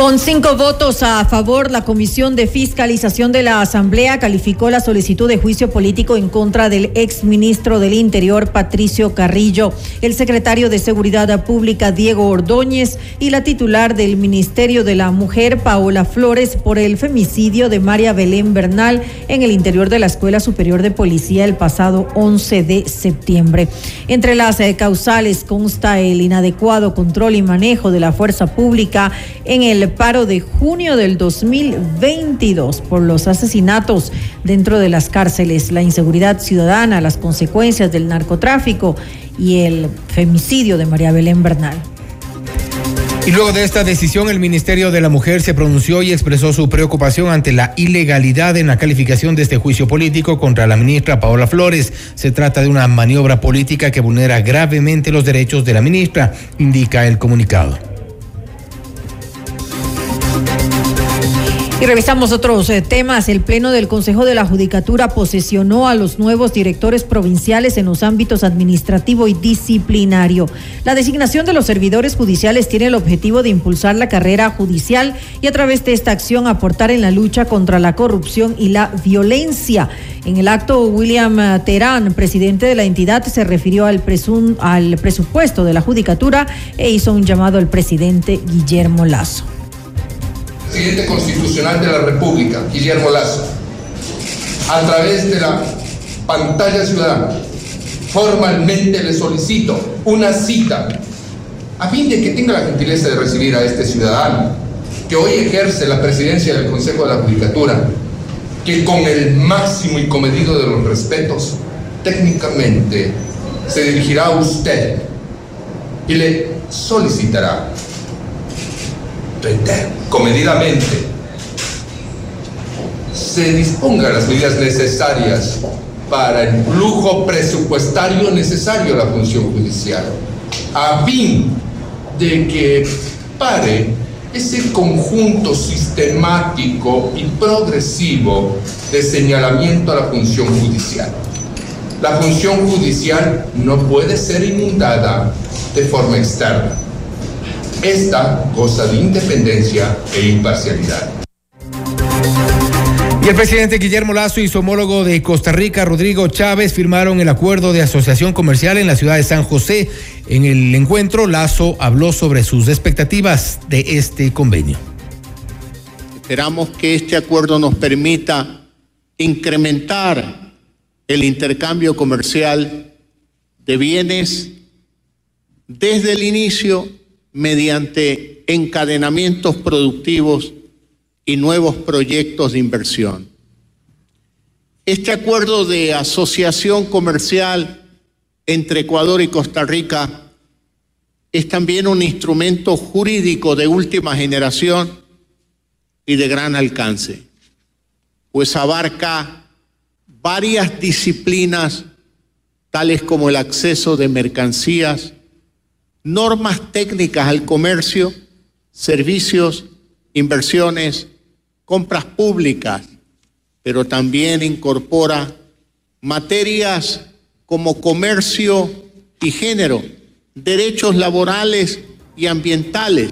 Con cinco votos a favor, la Comisión de Fiscalización de la Asamblea calificó la solicitud de juicio político en contra del exministro del Interior, Patricio Carrillo, el secretario de Seguridad Pública, Diego Ordóñez, y la titular del Ministerio de la Mujer, Paola Flores, por el femicidio de María Belén Bernal en el interior de la Escuela Superior de Policía el pasado 11 de septiembre. Entre las eh, causales consta el inadecuado control y manejo de la fuerza pública en el paro de junio del 2022 por los asesinatos dentro de las cárceles, la inseguridad ciudadana, las consecuencias del narcotráfico y el femicidio de María Belén Bernal. Y luego de esta decisión, el Ministerio de la Mujer se pronunció y expresó su preocupación ante la ilegalidad en la calificación de este juicio político contra la ministra Paola Flores. Se trata de una maniobra política que vulnera gravemente los derechos de la ministra, indica el comunicado. Y revisamos otros eh, temas. El Pleno del Consejo de la Judicatura posesionó a los nuevos directores provinciales en los ámbitos administrativo y disciplinario. La designación de los servidores judiciales tiene el objetivo de impulsar la carrera judicial y a través de esta acción aportar en la lucha contra la corrupción y la violencia. En el acto, William eh, Terán, presidente de la entidad, se refirió al, al presupuesto de la Judicatura e hizo un llamado al presidente Guillermo Lazo presidente constitucional de la República, Guillermo Lazo, a través de la pantalla ciudadana, formalmente le solicito una cita a fin de que tenga la gentileza de recibir a este ciudadano que hoy ejerce la presidencia del Consejo de la Judicatura, que con el máximo y comedido de los respetos, técnicamente se dirigirá a usted y le solicitará comedidamente. Se dispongan las medidas necesarias para el flujo presupuestario necesario a la función judicial, a fin de que pare ese conjunto sistemático y progresivo de señalamiento a la función judicial. La función judicial no puede ser inundada de forma externa esta goza de independencia e imparcialidad. Y el presidente Guillermo Lazo y su homólogo de Costa Rica, Rodrigo Chávez, firmaron el acuerdo de asociación comercial en la ciudad de San José. En el encuentro, Lazo habló sobre sus expectativas de este convenio. Esperamos que este acuerdo nos permita incrementar el intercambio comercial de bienes desde el inicio mediante encadenamientos productivos y nuevos proyectos de inversión. Este acuerdo de asociación comercial entre Ecuador y Costa Rica es también un instrumento jurídico de última generación y de gran alcance, pues abarca varias disciplinas tales como el acceso de mercancías, normas técnicas al comercio, servicios, inversiones, compras públicas, pero también incorpora materias como comercio y género, derechos laborales y ambientales.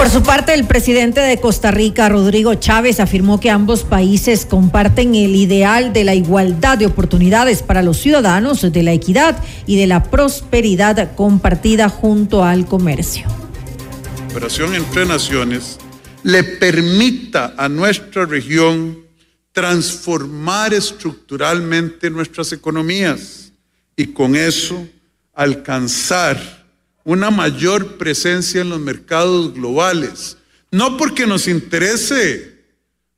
Por su parte, el presidente de Costa Rica, Rodrigo Chávez, afirmó que ambos países comparten el ideal de la igualdad de oportunidades para los ciudadanos, de la equidad y de la prosperidad compartida junto al comercio. La cooperación entre naciones le permita a nuestra región transformar estructuralmente nuestras economías y con eso alcanzar una mayor presencia en los mercados globales. No porque nos interese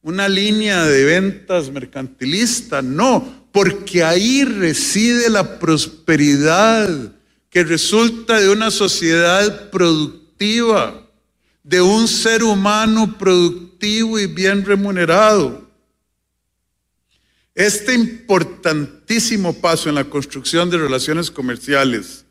una línea de ventas mercantilista, no, porque ahí reside la prosperidad que resulta de una sociedad productiva, de un ser humano productivo y bien remunerado. Este importantísimo paso en la construcción de relaciones comerciales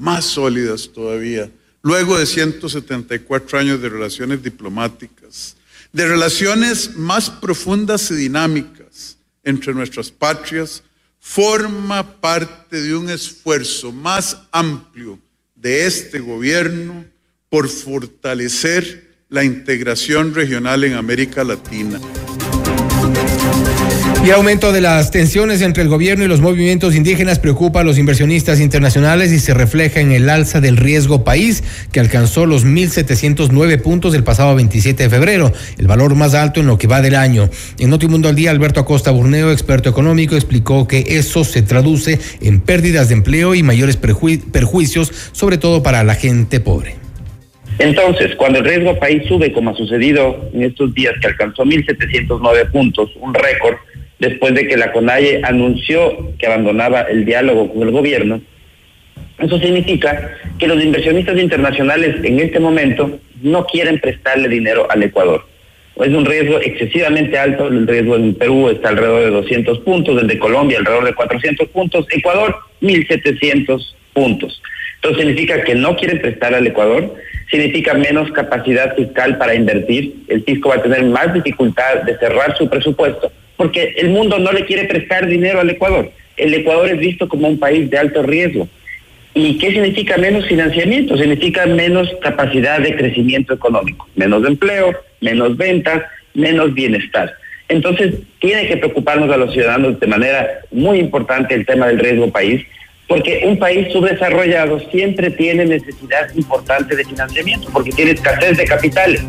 más sólidas todavía, luego de 174 años de relaciones diplomáticas, de relaciones más profundas y dinámicas entre nuestras patrias, forma parte de un esfuerzo más amplio de este gobierno por fortalecer la integración regional en América Latina. El aumento de las tensiones entre el gobierno y los movimientos indígenas preocupa a los inversionistas internacionales y se refleja en el alza del riesgo país, que alcanzó los 1.709 puntos el pasado 27 de febrero, el valor más alto en lo que va del año. En Notimundo al Día, Alberto Acosta Burneo, experto económico, explicó que eso se traduce en pérdidas de empleo y mayores perjuicios, sobre todo para la gente pobre. Entonces, cuando el riesgo país sube, como ha sucedido en estos días, que alcanzó 1.709 puntos, un récord, después de que la CONAIE anunció que abandonaba el diálogo con el gobierno, eso significa que los inversionistas internacionales en este momento no quieren prestarle dinero al Ecuador. Es un riesgo excesivamente alto, el riesgo en Perú está alrededor de 200 puntos, el de Colombia alrededor de 400 puntos, Ecuador 1.700 puntos. Entonces significa que no quieren prestar al Ecuador, significa menos capacidad fiscal para invertir, el fisco va a tener más dificultad de cerrar su presupuesto porque el mundo no le quiere prestar dinero al Ecuador. El Ecuador es visto como un país de alto riesgo. ¿Y qué significa menos financiamiento? Significa menos capacidad de crecimiento económico, menos empleo, menos ventas, menos bienestar. Entonces, tiene que preocuparnos a los ciudadanos de manera muy importante el tema del riesgo país, porque un país subdesarrollado siempre tiene necesidad importante de financiamiento, porque tiene escasez de capitales.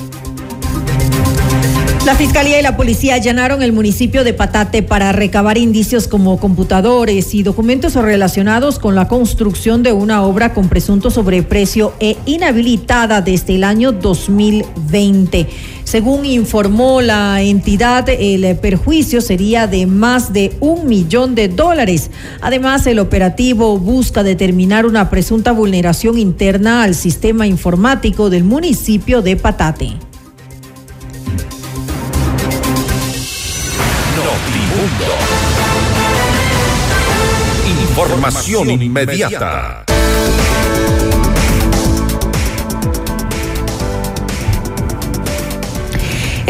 La Fiscalía y la Policía allanaron el municipio de Patate para recabar indicios como computadores y documentos relacionados con la construcción de una obra con presunto sobreprecio e inhabilitada desde el año 2020. Según informó la entidad, el perjuicio sería de más de un millón de dólares. Además, el operativo busca determinar una presunta vulneración interna al sistema informático del municipio de Patate. Información inmediata.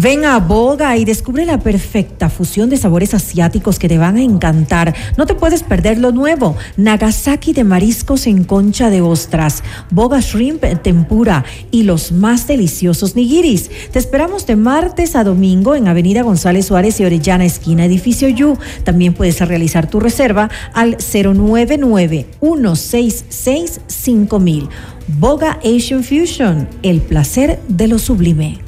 Ven a Boga y descubre la perfecta fusión de sabores asiáticos que te van a encantar. No te puedes perder lo nuevo. Nagasaki de mariscos en concha de ostras, Boga Shrimp Tempura y los más deliciosos nigiris. Te esperamos de martes a domingo en Avenida González Suárez y Orellana, esquina Edificio Yu. También puedes realizar tu reserva al 099 166 5000. Boga Asian Fusion, el placer de lo sublime.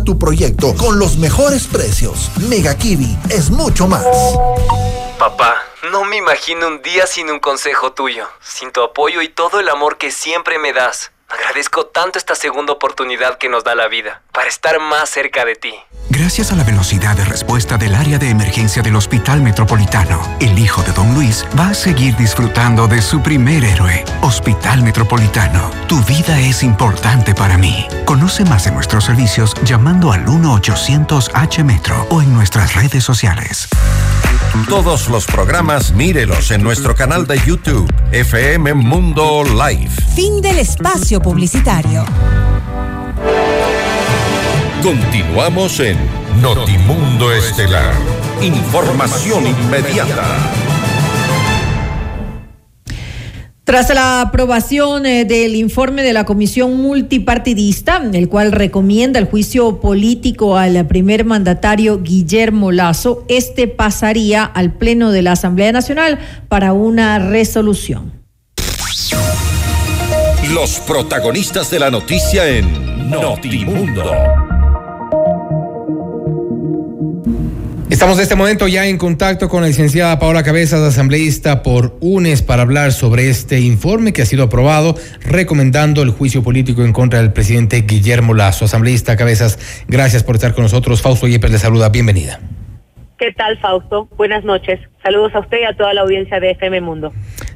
tu proyecto con los mejores precios. Mega Kiwi es mucho más. Papá, no me imagino un día sin un consejo tuyo, sin tu apoyo y todo el amor que siempre me das. Agradezco tanto esta segunda oportunidad que nos da la vida para estar más cerca de ti. Gracias a la velocidad de respuesta del área de emergencia del Hospital Metropolitano, el hijo de Don Luis va a seguir disfrutando de su primer héroe. Hospital Metropolitano, tu vida es importante para mí. Conoce más de nuestros servicios llamando al 1-800-H-Metro o en nuestras redes sociales. Todos los programas mírelos en nuestro canal de YouTube, FM Mundo Live. Fin del espacio publicitario. Continuamos en Notimundo Estelar. Información inmediata. Tras la aprobación eh, del informe de la Comisión Multipartidista, el cual recomienda el juicio político al primer mandatario Guillermo Lazo, este pasaría al Pleno de la Asamblea Nacional para una resolución. Los protagonistas de la noticia en Notimundo. Estamos en este momento ya en contacto con la licenciada Paola Cabezas, asambleísta por UNES, para hablar sobre este informe que ha sido aprobado recomendando el juicio político en contra del presidente Guillermo Lazo. Asambleísta Cabezas, gracias por estar con nosotros. Fausto Yepes le saluda, bienvenida. ¿Qué tal, Fausto? Buenas noches. Saludos a usted y a toda la audiencia de FM Mundo.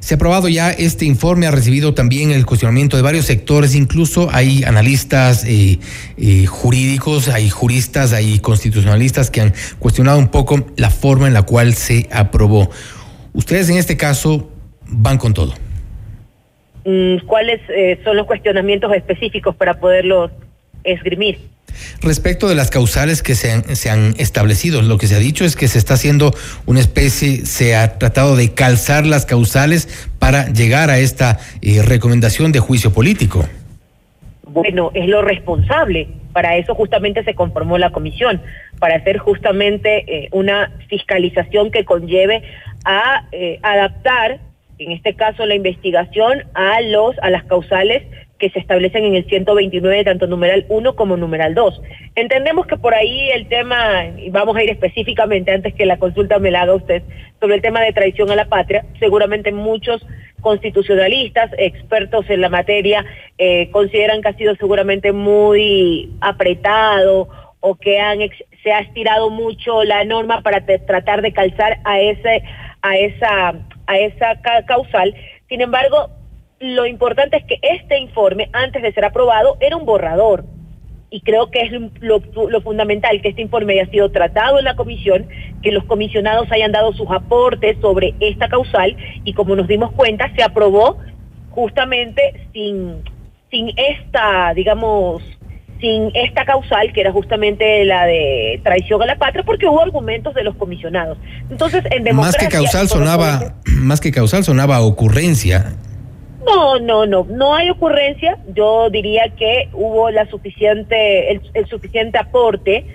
Se ha aprobado ya este informe, ha recibido también el cuestionamiento de varios sectores, incluso hay analistas eh, eh, jurídicos, hay juristas, hay constitucionalistas que han cuestionado un poco la forma en la cual se aprobó. Ustedes en este caso van con todo. Mm, ¿Cuáles eh, son los cuestionamientos específicos para poderlos esgrimir? Respecto de las causales que se han, se han, establecido, lo que se ha dicho es que se está haciendo una especie, se ha tratado de calzar las causales para llegar a esta eh, recomendación de juicio político. Bueno, es lo responsable. Para eso justamente se conformó la comisión, para hacer justamente eh, una fiscalización que conlleve a eh, adaptar, en este caso la investigación, a los a las causales que se establecen en el 129, tanto numeral 1 como numeral 2. Entendemos que por ahí el tema, y vamos a ir específicamente antes que la consulta me la haga usted, sobre el tema de traición a la patria, seguramente muchos constitucionalistas, expertos en la materia, eh, consideran que ha sido seguramente muy apretado o que han se ha estirado mucho la norma para tratar de calzar a ese a esa a esa causal. Sin embargo, lo importante es que este informe, antes de ser aprobado, era un borrador. Y creo que es lo, fundamental que este informe haya sido tratado en la comisión, que los comisionados hayan dado sus aportes sobre esta causal y como nos dimos cuenta, se aprobó justamente sin, sin esta, digamos, sin esta causal, que era justamente la de traición a la patria, porque hubo argumentos de los comisionados. Entonces, en democracia... Más que causal sonaba, más que causal sonaba ocurrencia. No, no, no, no hay ocurrencia. Yo diría que hubo la suficiente, el, suficiente aporte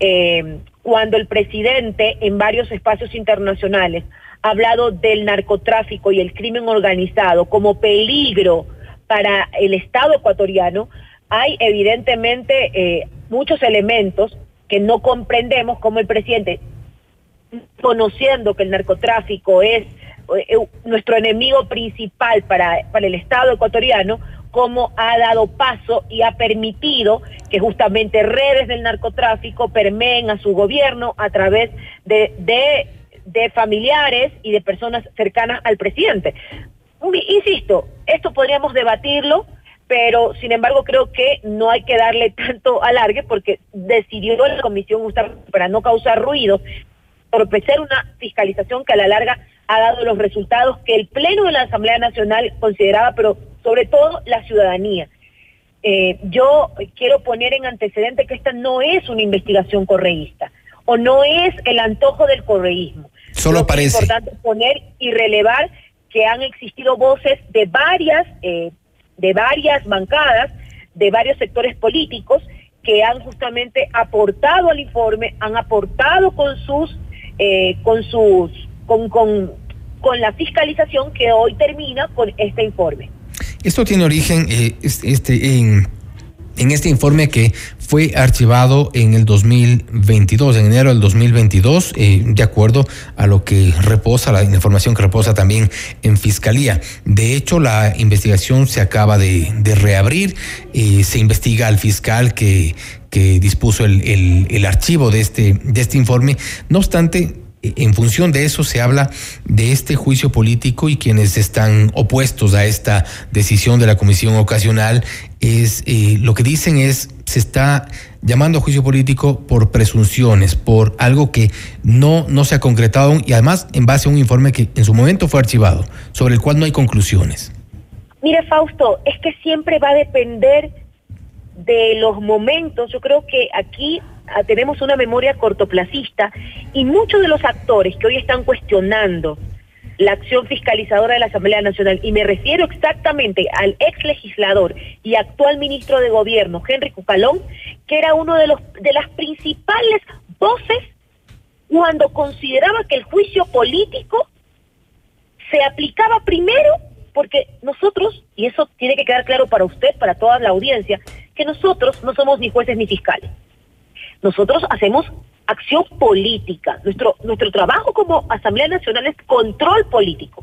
eh, cuando el presidente en varios espacios internacionales ha hablado del narcotráfico y el crimen organizado como peligro para el Estado ecuatoriano. Hay evidentemente eh, muchos elementos que no comprendemos como el presidente, conociendo que el narcotráfico es nuestro enemigo principal para, para el Estado ecuatoriano, cómo ha dado paso y ha permitido que justamente redes del narcotráfico permeen a su gobierno a través de, de, de familiares y de personas cercanas al presidente. Insisto, esto podríamos debatirlo, pero sin embargo creo que no hay que darle tanto alargue porque decidió la comisión para no causar ruido, torpecer una fiscalización que a la larga ha dado los resultados que el Pleno de la Asamblea Nacional consideraba, pero sobre todo la ciudadanía. Eh, yo quiero poner en antecedente que esta no es una investigación correísta o no es el antojo del correísmo. Solo parece. Es importante poner y relevar que han existido voces de varias, eh, de varias bancadas, de varios sectores políticos que han justamente aportado al informe, han aportado con sus, eh, con sus con, con, con la fiscalización que hoy termina con este informe. Esto tiene origen eh, este, en, en este informe que fue archivado en el 2022, en enero del 2022, eh, de acuerdo a lo que reposa, la información que reposa también en Fiscalía. De hecho, la investigación se acaba de, de reabrir, eh, se investiga al fiscal que, que dispuso el, el, el archivo de este, de este informe. No obstante, en función de eso se habla de este juicio político y quienes están opuestos a esta decisión de la comisión ocasional es eh, lo que dicen es se está llamando a juicio político por presunciones, por algo que no, no se ha concretado y además en base a un informe que en su momento fue archivado, sobre el cual no hay conclusiones. Mire, Fausto, es que siempre va a depender de los momentos. Yo creo que aquí tenemos una memoria cortoplacista y muchos de los actores que hoy están cuestionando la acción fiscalizadora de la Asamblea Nacional. Y me refiero exactamente al ex legislador y actual ministro de Gobierno, Henry Cucalón, que era uno de, los, de las principales voces cuando consideraba que el juicio político se aplicaba primero porque nosotros, y eso tiene que quedar claro para usted, para toda la audiencia, que nosotros no somos ni jueces ni fiscales. Nosotros hacemos acción política. Nuestro, nuestro trabajo como Asamblea Nacional es control político.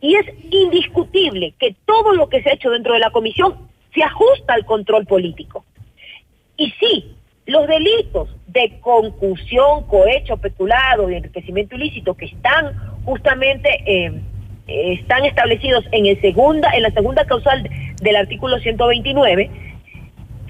Y es indiscutible que todo lo que se ha hecho dentro de la comisión se ajusta al control político. Y sí, los delitos de concusión, cohecho, peculado y enriquecimiento ilícito que están justamente eh, están establecidos en el segunda en la segunda causal del artículo 129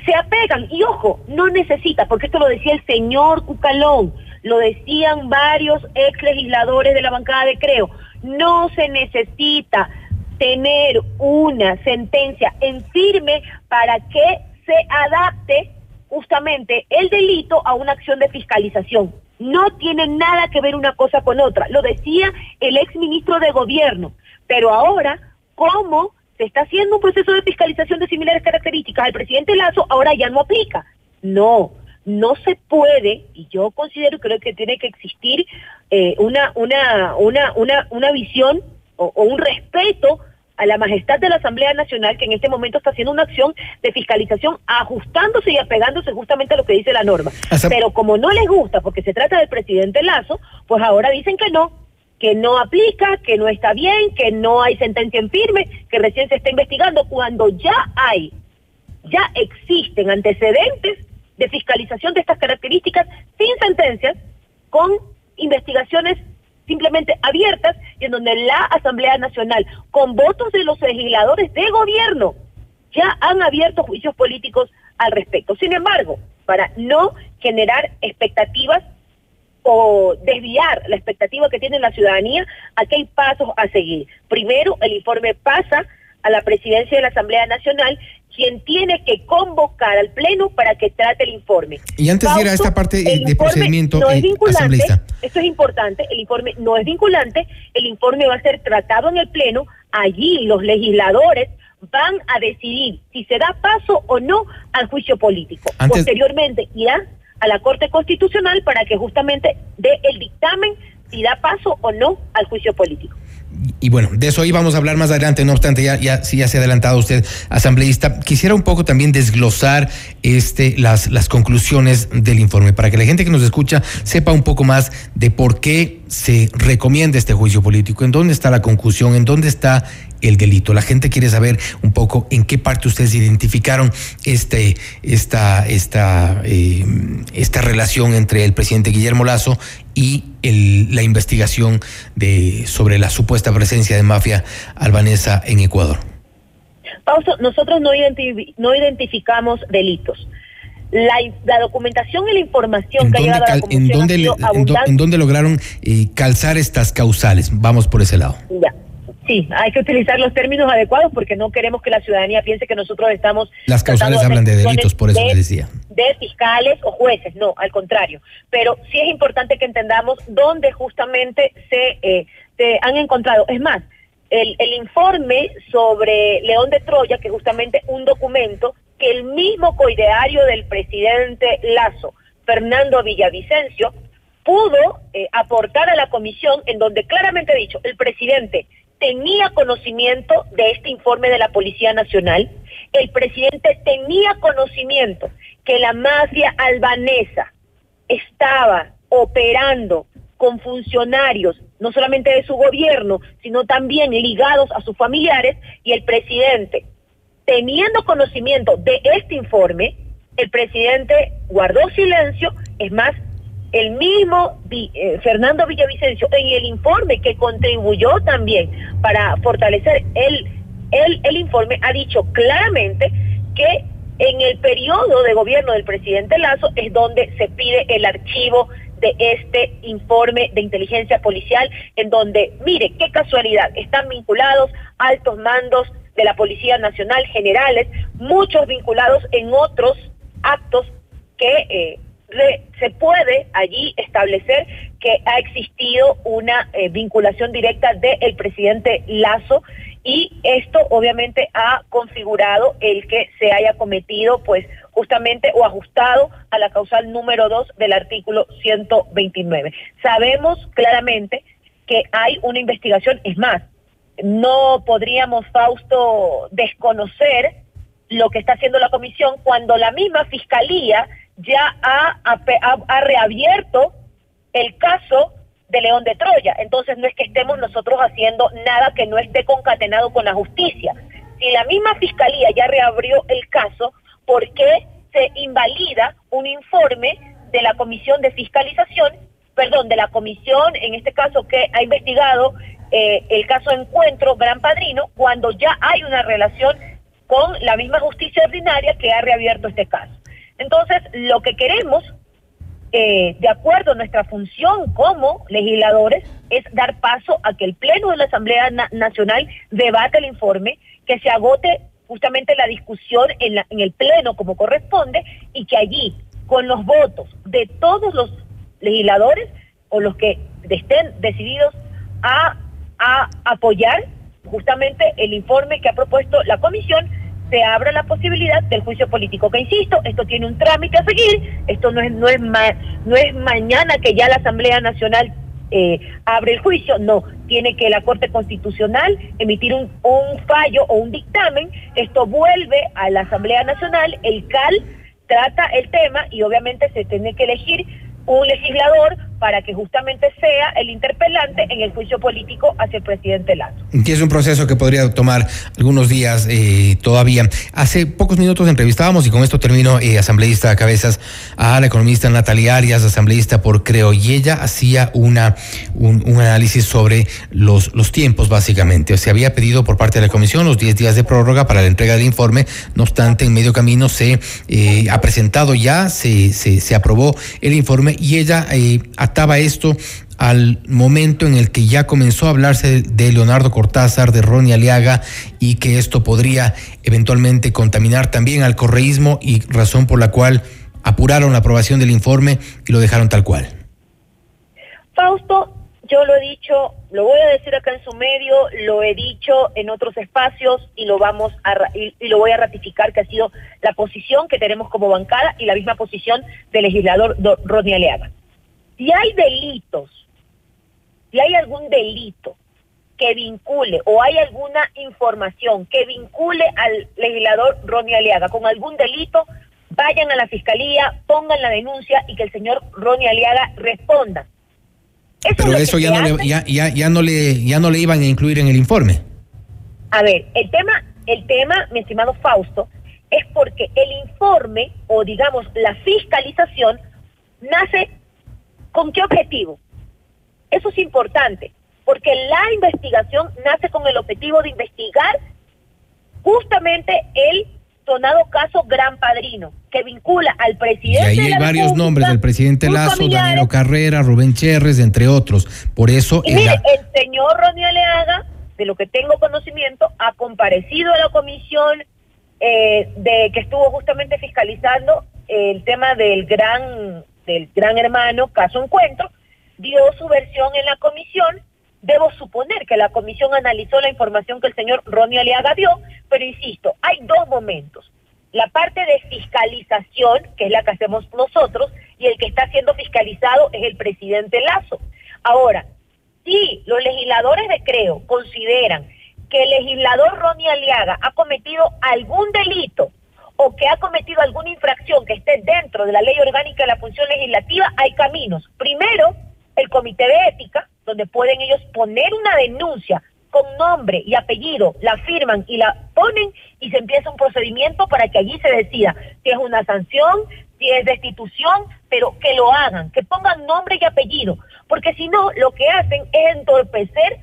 se apegan y ojo, no necesita, porque esto lo decía el señor Cucalón, lo decían varios ex legisladores de la bancada de Creo, no se necesita tener una sentencia en firme para que se adapte justamente el delito a una acción de fiscalización. No tiene nada que ver una cosa con otra. Lo decía el ex ministro de Gobierno. Pero ahora, ¿cómo se está haciendo un proceso de fiscalización de similares características al presidente Lazo? Ahora ya no aplica. No, no se puede, y yo considero creo que tiene que existir eh, una, una, una, una, una visión o, o un respeto a la majestad de la Asamblea Nacional, que en este momento está haciendo una acción de fiscalización ajustándose y apegándose justamente a lo que dice la norma. Pero como no les gusta, porque se trata del presidente Lazo, pues ahora dicen que no, que no aplica, que no está bien, que no hay sentencia en firme, que recién se está investigando, cuando ya hay, ya existen antecedentes de fiscalización de estas características sin sentencias, con investigaciones simplemente abiertas y en donde la Asamblea Nacional, con votos de los legisladores de gobierno, ya han abierto juicios políticos al respecto. Sin embargo, para no generar expectativas o desviar la expectativa que tiene la ciudadanía, aquí hay pasos a seguir. Primero, el informe pasa a la presidencia de la Asamblea Nacional quien tiene que convocar al Pleno para que trate el informe. Y antes de ir a esta parte de procedimiento no es eh, vinculante, esto es importante, el informe no es vinculante, el informe va a ser tratado en el Pleno, allí los legisladores van a decidir si se da paso o no al juicio político. Posteriormente irá a la Corte Constitucional para que justamente dé el dictamen si da paso o no al juicio político. Y bueno, de eso íbamos a hablar más adelante, no obstante, ya, ya, si ya se ha adelantado usted, asambleísta, quisiera un poco también desglosar este, las, las conclusiones del informe, para que la gente que nos escucha sepa un poco más de por qué se recomienda este juicio político, en dónde está la conclusión, en dónde está el delito. La gente quiere saber un poco en qué parte ustedes identificaron este, esta, esta, eh, esta relación entre el presidente Guillermo Lazo y el, la investigación de, sobre la supuesta presencia de mafia albanesa en Ecuador. Pauso, nosotros no, no identificamos delitos. La, la, documentación y la información que ha llegado a la ¿en dónde, en, dónde lograron eh, calzar estas causales? Vamos por ese lado. Ya. Sí, hay que utilizar los términos adecuados porque no queremos que la ciudadanía piense que nosotros estamos... Las causales hablan de delitos, por eso le decía. De fiscales o jueces, no, al contrario. Pero sí es importante que entendamos dónde justamente se, eh, se han encontrado. Es más, el, el informe sobre León de Troya, que es justamente un documento que el mismo coideario del presidente Lazo, Fernando Villavicencio, pudo eh, aportar a la comisión en donde claramente ha dicho, el presidente tenía conocimiento de este informe de la Policía Nacional, el presidente tenía conocimiento que la mafia albanesa estaba operando con funcionarios, no solamente de su gobierno, sino también ligados a sus familiares, y el presidente, teniendo conocimiento de este informe, el presidente guardó silencio, es más, el mismo eh, Fernando Villavicencio en el informe que contribuyó también para fortalecer el, el, el informe ha dicho claramente que en el periodo de gobierno del presidente Lazo es donde se pide el archivo de este informe de inteligencia policial, en donde, mire, qué casualidad, están vinculados altos mandos de la Policía Nacional, generales, muchos vinculados en otros actos que eh, se puede allí establecer que ha existido una eh, vinculación directa del presidente Lazo y esto obviamente ha configurado el que se haya cometido pues justamente o ajustado a la causal número 2 del artículo 129. Sabemos claramente que hay una investigación, es más, no podríamos, Fausto, desconocer lo que está haciendo la comisión cuando la misma fiscalía ya ha, reabierto el caso de León de Troya. Entonces no es que estemos nosotros haciendo nada que no esté concatenado con la justicia. Si la misma fiscalía ya reabrió el caso, ¿por qué se invalida un informe de la comisión de fiscalización, perdón, de la comisión, en este caso que ha investigado eh, el caso Encuentro Gran Padrino, cuando ya hay una relación con la misma justicia ordinaria que ha reabierto este caso? Entonces, lo que queremos de acuerdo a nuestra función como legisladores, es dar paso a que el Pleno de la Asamblea Na- Nacional debate el informe, que se agote justamente la discusión en, el Pleno como corresponde y que allí, con los votos de todos los legisladores o los que estén decididos a apoyar justamente el informe que ha propuesto la comisión, se abra la posibilidad del juicio político. Que insisto, esto tiene un trámite a seguir, esto no es, no es, ma- no es mañana que ya la Asamblea Nacional eh, abre el juicio, no, tiene que la Corte Constitucional emitir un, un fallo o un dictamen, esto vuelve a la Asamblea Nacional, el CAL trata el tema y obviamente se tiene que elegir un legislador para que justamente sea el interpelante en el juicio político hacia el presidente Lazo. que es un proceso que podría tomar algunos días eh, todavía. Hace pocos minutos entrevistábamos, y con esto termino, eh, asambleísta Cabezas, a la economista Natalia Arias, asambleísta por Creo, y ella hacía una, un, análisis sobre los, los tiempos, básicamente. Se había pedido por parte de la comisión los 10 días de prórroga para la entrega del informe, no obstante, en medio camino se eh, ha presentado ya, se, se, se aprobó el informe, y ella eh, ataba esto al momento en el que ya comenzó a hablarse de Leonardo Cortázar, de Ronnie Aliaga y que esto podría eventualmente contaminar también al correísmo y razón por la cual apuraron la aprobación del informe y lo dejaron tal cual. Fausto, yo lo he dicho, lo voy a decir acá en su medio, lo he dicho en otros espacios y lo vamos a y, lo voy a ratificar que ha sido la posición que tenemos como bancada y la misma posición del legislador Do- Rodney Aleaga. Si hay delitos, si hay algún delito que vincule o hay alguna información que vincule al legislador Ronnie Aliaga con algún delito, vayan a la fiscalía, pongan la denuncia y que el señor Ronnie Aliaga responda. Eso Pero eso ya no, le, ya, ya, ya, no le, ya no le iban a incluir en el informe. A ver, el tema, el tema, mi estimado Fausto, es porque el informe o digamos la fiscalización nace con qué objetivo. Eso es importante, porque la investigación nace con el objetivo de investigar justamente el sonado caso Gran Padrino, que vincula al Y presidente ahí de hay varios República, nombres del presidente Lazo, Danilo Carrera, Rubén Cherres, entre otros. Por eso y mire, la- el señor Ronnie Aleaga, de lo que tengo conocimiento, ha comparecido a la comisión eh, de que estuvo justamente fiscalizando el tema del gran del gran hermano caso encuentro, dio su versión en la comisión. Debo suponer que la comisión analizó la información que el señor Ronnie Aleaga dio, pero insisto, hay dos momentos. La parte de fiscalización, que es la que hacemos nosotros, y el que está siendo fiscalizado es el presidente Lazo. Ahora, si los legisladores de Creo consideran que el legislador Ronnie Aliaga ha cometido algún delito o que ha cometido alguna infracción que esté dentro de la ley orgánica de la función legislativa, hay caminos. Primero, el comité de ética, donde pueden ellos poner una denuncia con nombre y apellido, la firman y la ponen y se empieza un procedimiento para que allí se decida si es una sanción, si es destitución, pero que lo hagan, que pongan nombre y apellido, porque si no, lo que hacen es entorpecer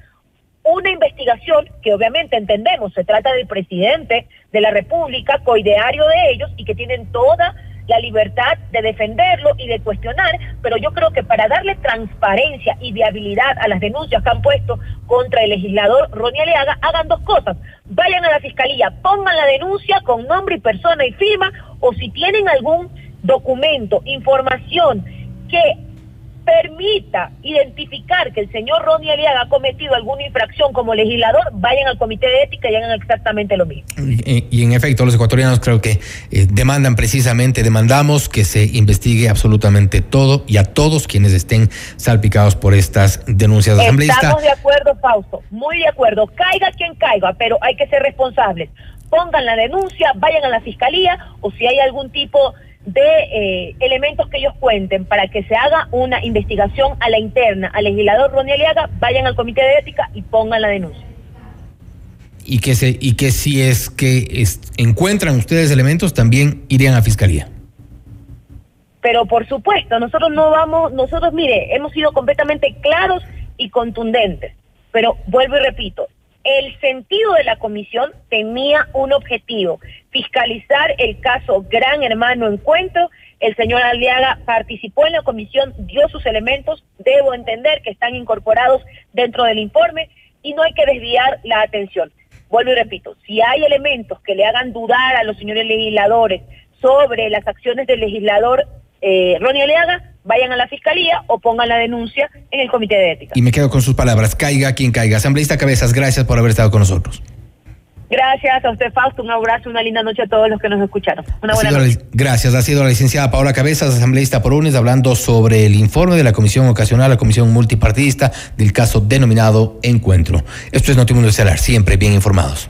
una investigación que obviamente entendemos se trata del presidente de la República, coideario de ellos y que tienen toda la libertad de defenderlo y de cuestionar, pero yo creo que para darle transparencia y viabilidad a las denuncias que han puesto contra el legislador Ronnie Aleaga, hagan dos cosas. Vayan a la fiscalía, pongan la denuncia con nombre y persona y firma, o si tienen algún documento, información que permita identificar que el señor Ronnie Aliaga ha cometido alguna infracción como legislador, vayan al comité de ética y hagan exactamente lo mismo. Y, en efecto, los ecuatorianos creo que eh, demandan precisamente, demandamos que se investigue absolutamente todo y a todos quienes estén salpicados por estas denuncias asambleístas. Estamos de acuerdo, Fausto, muy de acuerdo. Caiga quien caiga, pero hay que ser responsables. Pongan la denuncia, vayan a la fiscalía o si hay algún tipo de eh, elementos que ellos cuenten para que se haga una investigación a la interna al legislador Ronnie Aliaga, vayan al comité de ética y pongan la denuncia. Y que, se, y que si es que encuentran ustedes elementos, también irían a fiscalía. Pero por supuesto, nosotros no vamos, nosotros mire, hemos sido completamente claros y contundentes. Pero vuelvo y repito, el sentido de la comisión tenía un objetivo, fiscalizar el caso Gran Hermano Encuentro. El señor Aliaga participó en la comisión, dio sus elementos, debo entender que están incorporados dentro del informe y no hay que desviar la atención. Vuelvo y repito, si hay elementos que le hagan dudar a los señores legisladores sobre las acciones del legislador eh, Ronnie Aliaga, vayan a la fiscalía o pongan la denuncia en el comité de ética. Y me quedo con sus palabras, caiga quien caiga. Asambleísta Cabezas, gracias por haber estado con nosotros. Gracias a usted, Fausto. Un abrazo, una linda noche a todos los que nos escucharon. Una buena noche. gracias. Ha sido la licenciada Paola Cabezas, asambleísta por UNES, hablando sobre el informe de la Comisión Ocasional, la Comisión Multipartidista del caso denominado Encuentro. Esto es Notimundo Estelar, siempre bien informados.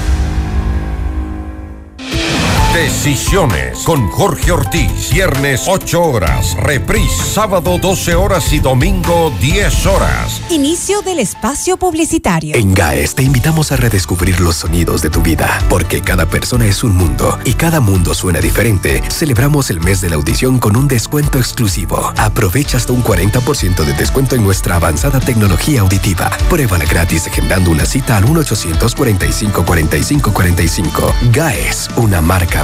Decisiones con Jorge Ortiz. Viernes 8 horas. Reprise sábado 12 horas y domingo 10 horas. Inicio del espacio publicitario. En GAES te invitamos a redescubrir los sonidos de tu vida. Porque cada persona es un mundo y cada mundo suena diferente. Celebramos el mes de la audición con un descuento exclusivo. Aprovecha hasta un 40% de descuento en nuestra avanzada tecnología auditiva. Pruébala gratis agendando una cita al 1 845 45 45. GAES, una marca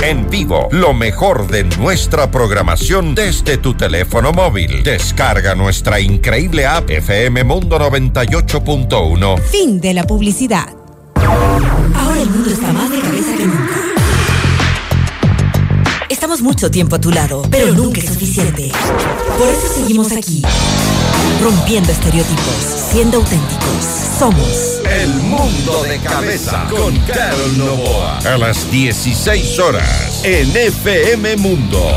En vivo, lo mejor de nuestra programación desde tu teléfono móvil. Descarga nuestra increíble app FM Mundo 98.1. Fin de la publicidad. Ahora el mundo está más de cabeza que nunca. Mucho tiempo a tu lado, pero nunca es suficiente. Por eso seguimos aquí, rompiendo estereotipos, siendo auténticos. Somos el mundo de cabeza con Carol Novoa. A las 16 horas en FM Mundo.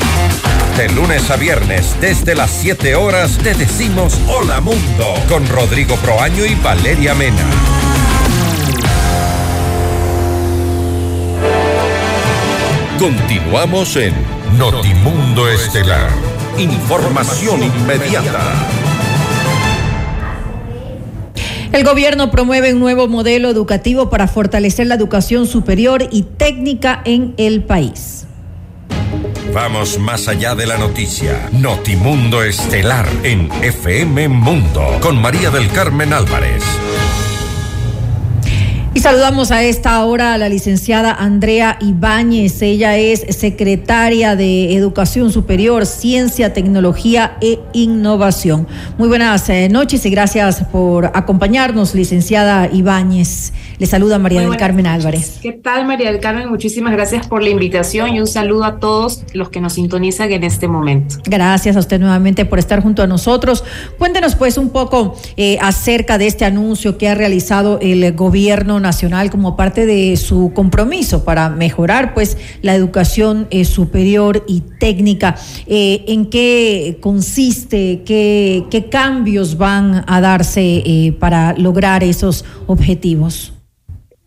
De lunes a viernes, desde las 7 horas, te decimos Hola Mundo con Rodrigo Proaño y Valeria Mena. Continuamos en Notimundo Estelar. Información inmediata. El gobierno promueve un nuevo modelo educativo para fortalecer la educación superior y técnica en el país. Vamos más allá de la noticia. Notimundo Estelar en FM Mundo con María del Carmen Álvarez. Y saludamos a esta hora a la licenciada Andrea Ibáñez. Ella es secretaria de Educación Superior, Ciencia, Tecnología e Innovación. Muy buenas eh, noches y gracias por acompañarnos, licenciada Ibáñez. Le saluda María del Carmen Álvarez. ¿Qué tal, María del Carmen? Muchísimas gracias por la invitación y un saludo a todos los que nos sintonizan en este momento. Gracias a usted nuevamente por estar junto a nosotros. Cuéntenos pues un poco eh, acerca de este anuncio que ha realizado el gobierno nacional como parte de su compromiso para mejorar pues la educación eh, superior y técnica. Eh, ¿En qué consiste? Qué, ¿Qué cambios van a darse para lograr esos objetivos?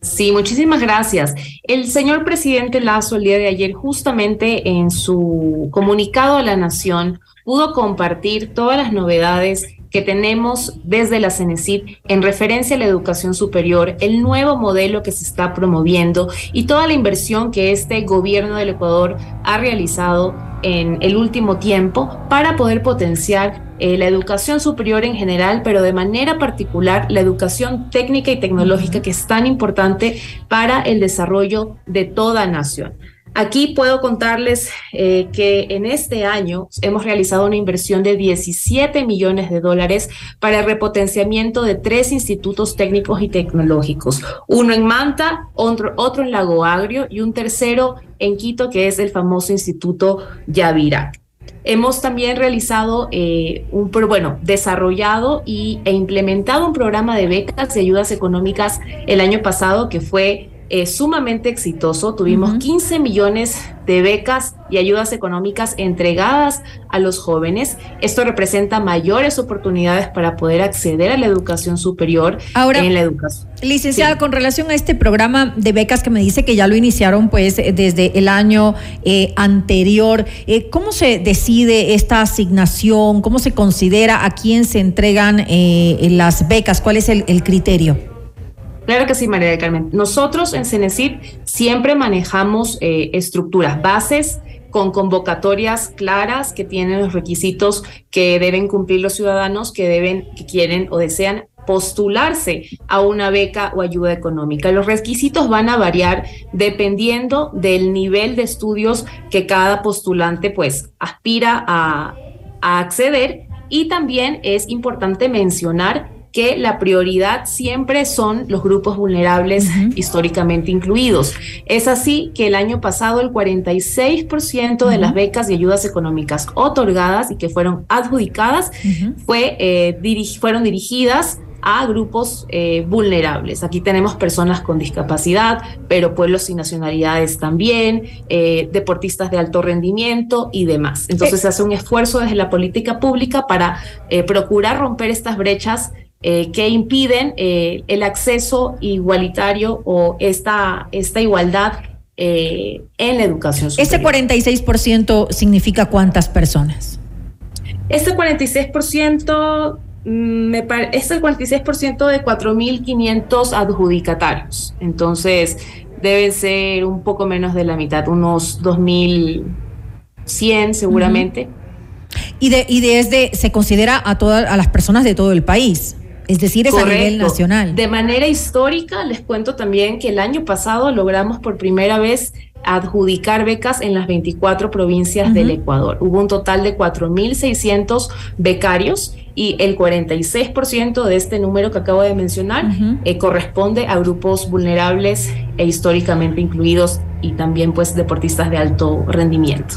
Sí, muchísimas gracias. El señor presidente Lazo el día de ayer, justamente en su comunicado a la nación, pudo compartir todas las novedades que tenemos desde la CENESID en referencia a la educación superior, el nuevo modelo que se está promoviendo y toda la inversión que este gobierno del Ecuador ha realizado en el último tiempo para poder potenciar eh, la educación superior en general, pero de manera particular la educación técnica y tecnológica que es tan importante para el desarrollo de toda nación. Aquí puedo contarles eh, que en este año hemos realizado una inversión de 17 millones de dólares para el repotenciamiento de tres institutos técnicos y tecnológicos, uno en Manta, otro, en Lago Agrio y un tercero en Quito, que es el famoso Instituto Yavira. Hemos también realizado eh, un, bueno, desarrollado y, e implementado un programa de becas y ayudas económicas el año pasado que fue es sumamente exitoso. Tuvimos 15 millones de becas y ayudas económicas entregadas a los jóvenes. Esto representa mayores oportunidades para poder acceder a la educación superior Ahora, en la educación. Licenciada, con relación a este programa de becas que me dice que ya lo iniciaron pues desde el año eh, anterior, eh, ¿cómo se decide esta asignación? ¿Cómo se considera a quién se entregan eh, las becas? ¿Cuál es el criterio? Claro que sí, María del Carmen. Nosotros en Cenecid siempre manejamos eh, estructuras, bases con convocatorias claras que tienen los requisitos que deben cumplir los ciudadanos que deben, que quieren o desean postularse a una beca o ayuda económica. Los requisitos van a variar dependiendo del nivel de estudios que cada postulante pues aspira a, a acceder y también es importante mencionar que la prioridad siempre son los grupos vulnerables históricamente incluidos. Es así que el año pasado el 46% de las becas y ayudas económicas otorgadas y que fueron adjudicadas fue, eh, fueron dirigidas a grupos eh, vulnerables. Aquí tenemos personas con discapacidad, pero pueblos y nacionalidades también, eh, deportistas de alto rendimiento y demás. Entonces se hace un esfuerzo desde la política pública para procurar romper estas brechas eh, que impiden eh, el acceso igualitario o esta, esta igualdad eh, en la educación superior. ¿Ese 46% significa cuántas personas? Este 46% mm, me es el 46% de 4.500 adjudicatarios. Entonces, debe ser un poco menos de la mitad, unos 2.100 seguramente. Y, de, y desde, se considera a todas a las personas de todo el país. Es decir, es a nivel nacional. De manera histórica, les cuento también que el año pasado logramos por primera vez adjudicar becas en las 24 provincias del Ecuador. Hubo un total de 4.600 becarios y el 46% de este número que acabo de mencionar eh, corresponde a grupos vulnerables e históricamente incluidos y también pues deportistas de alto rendimiento.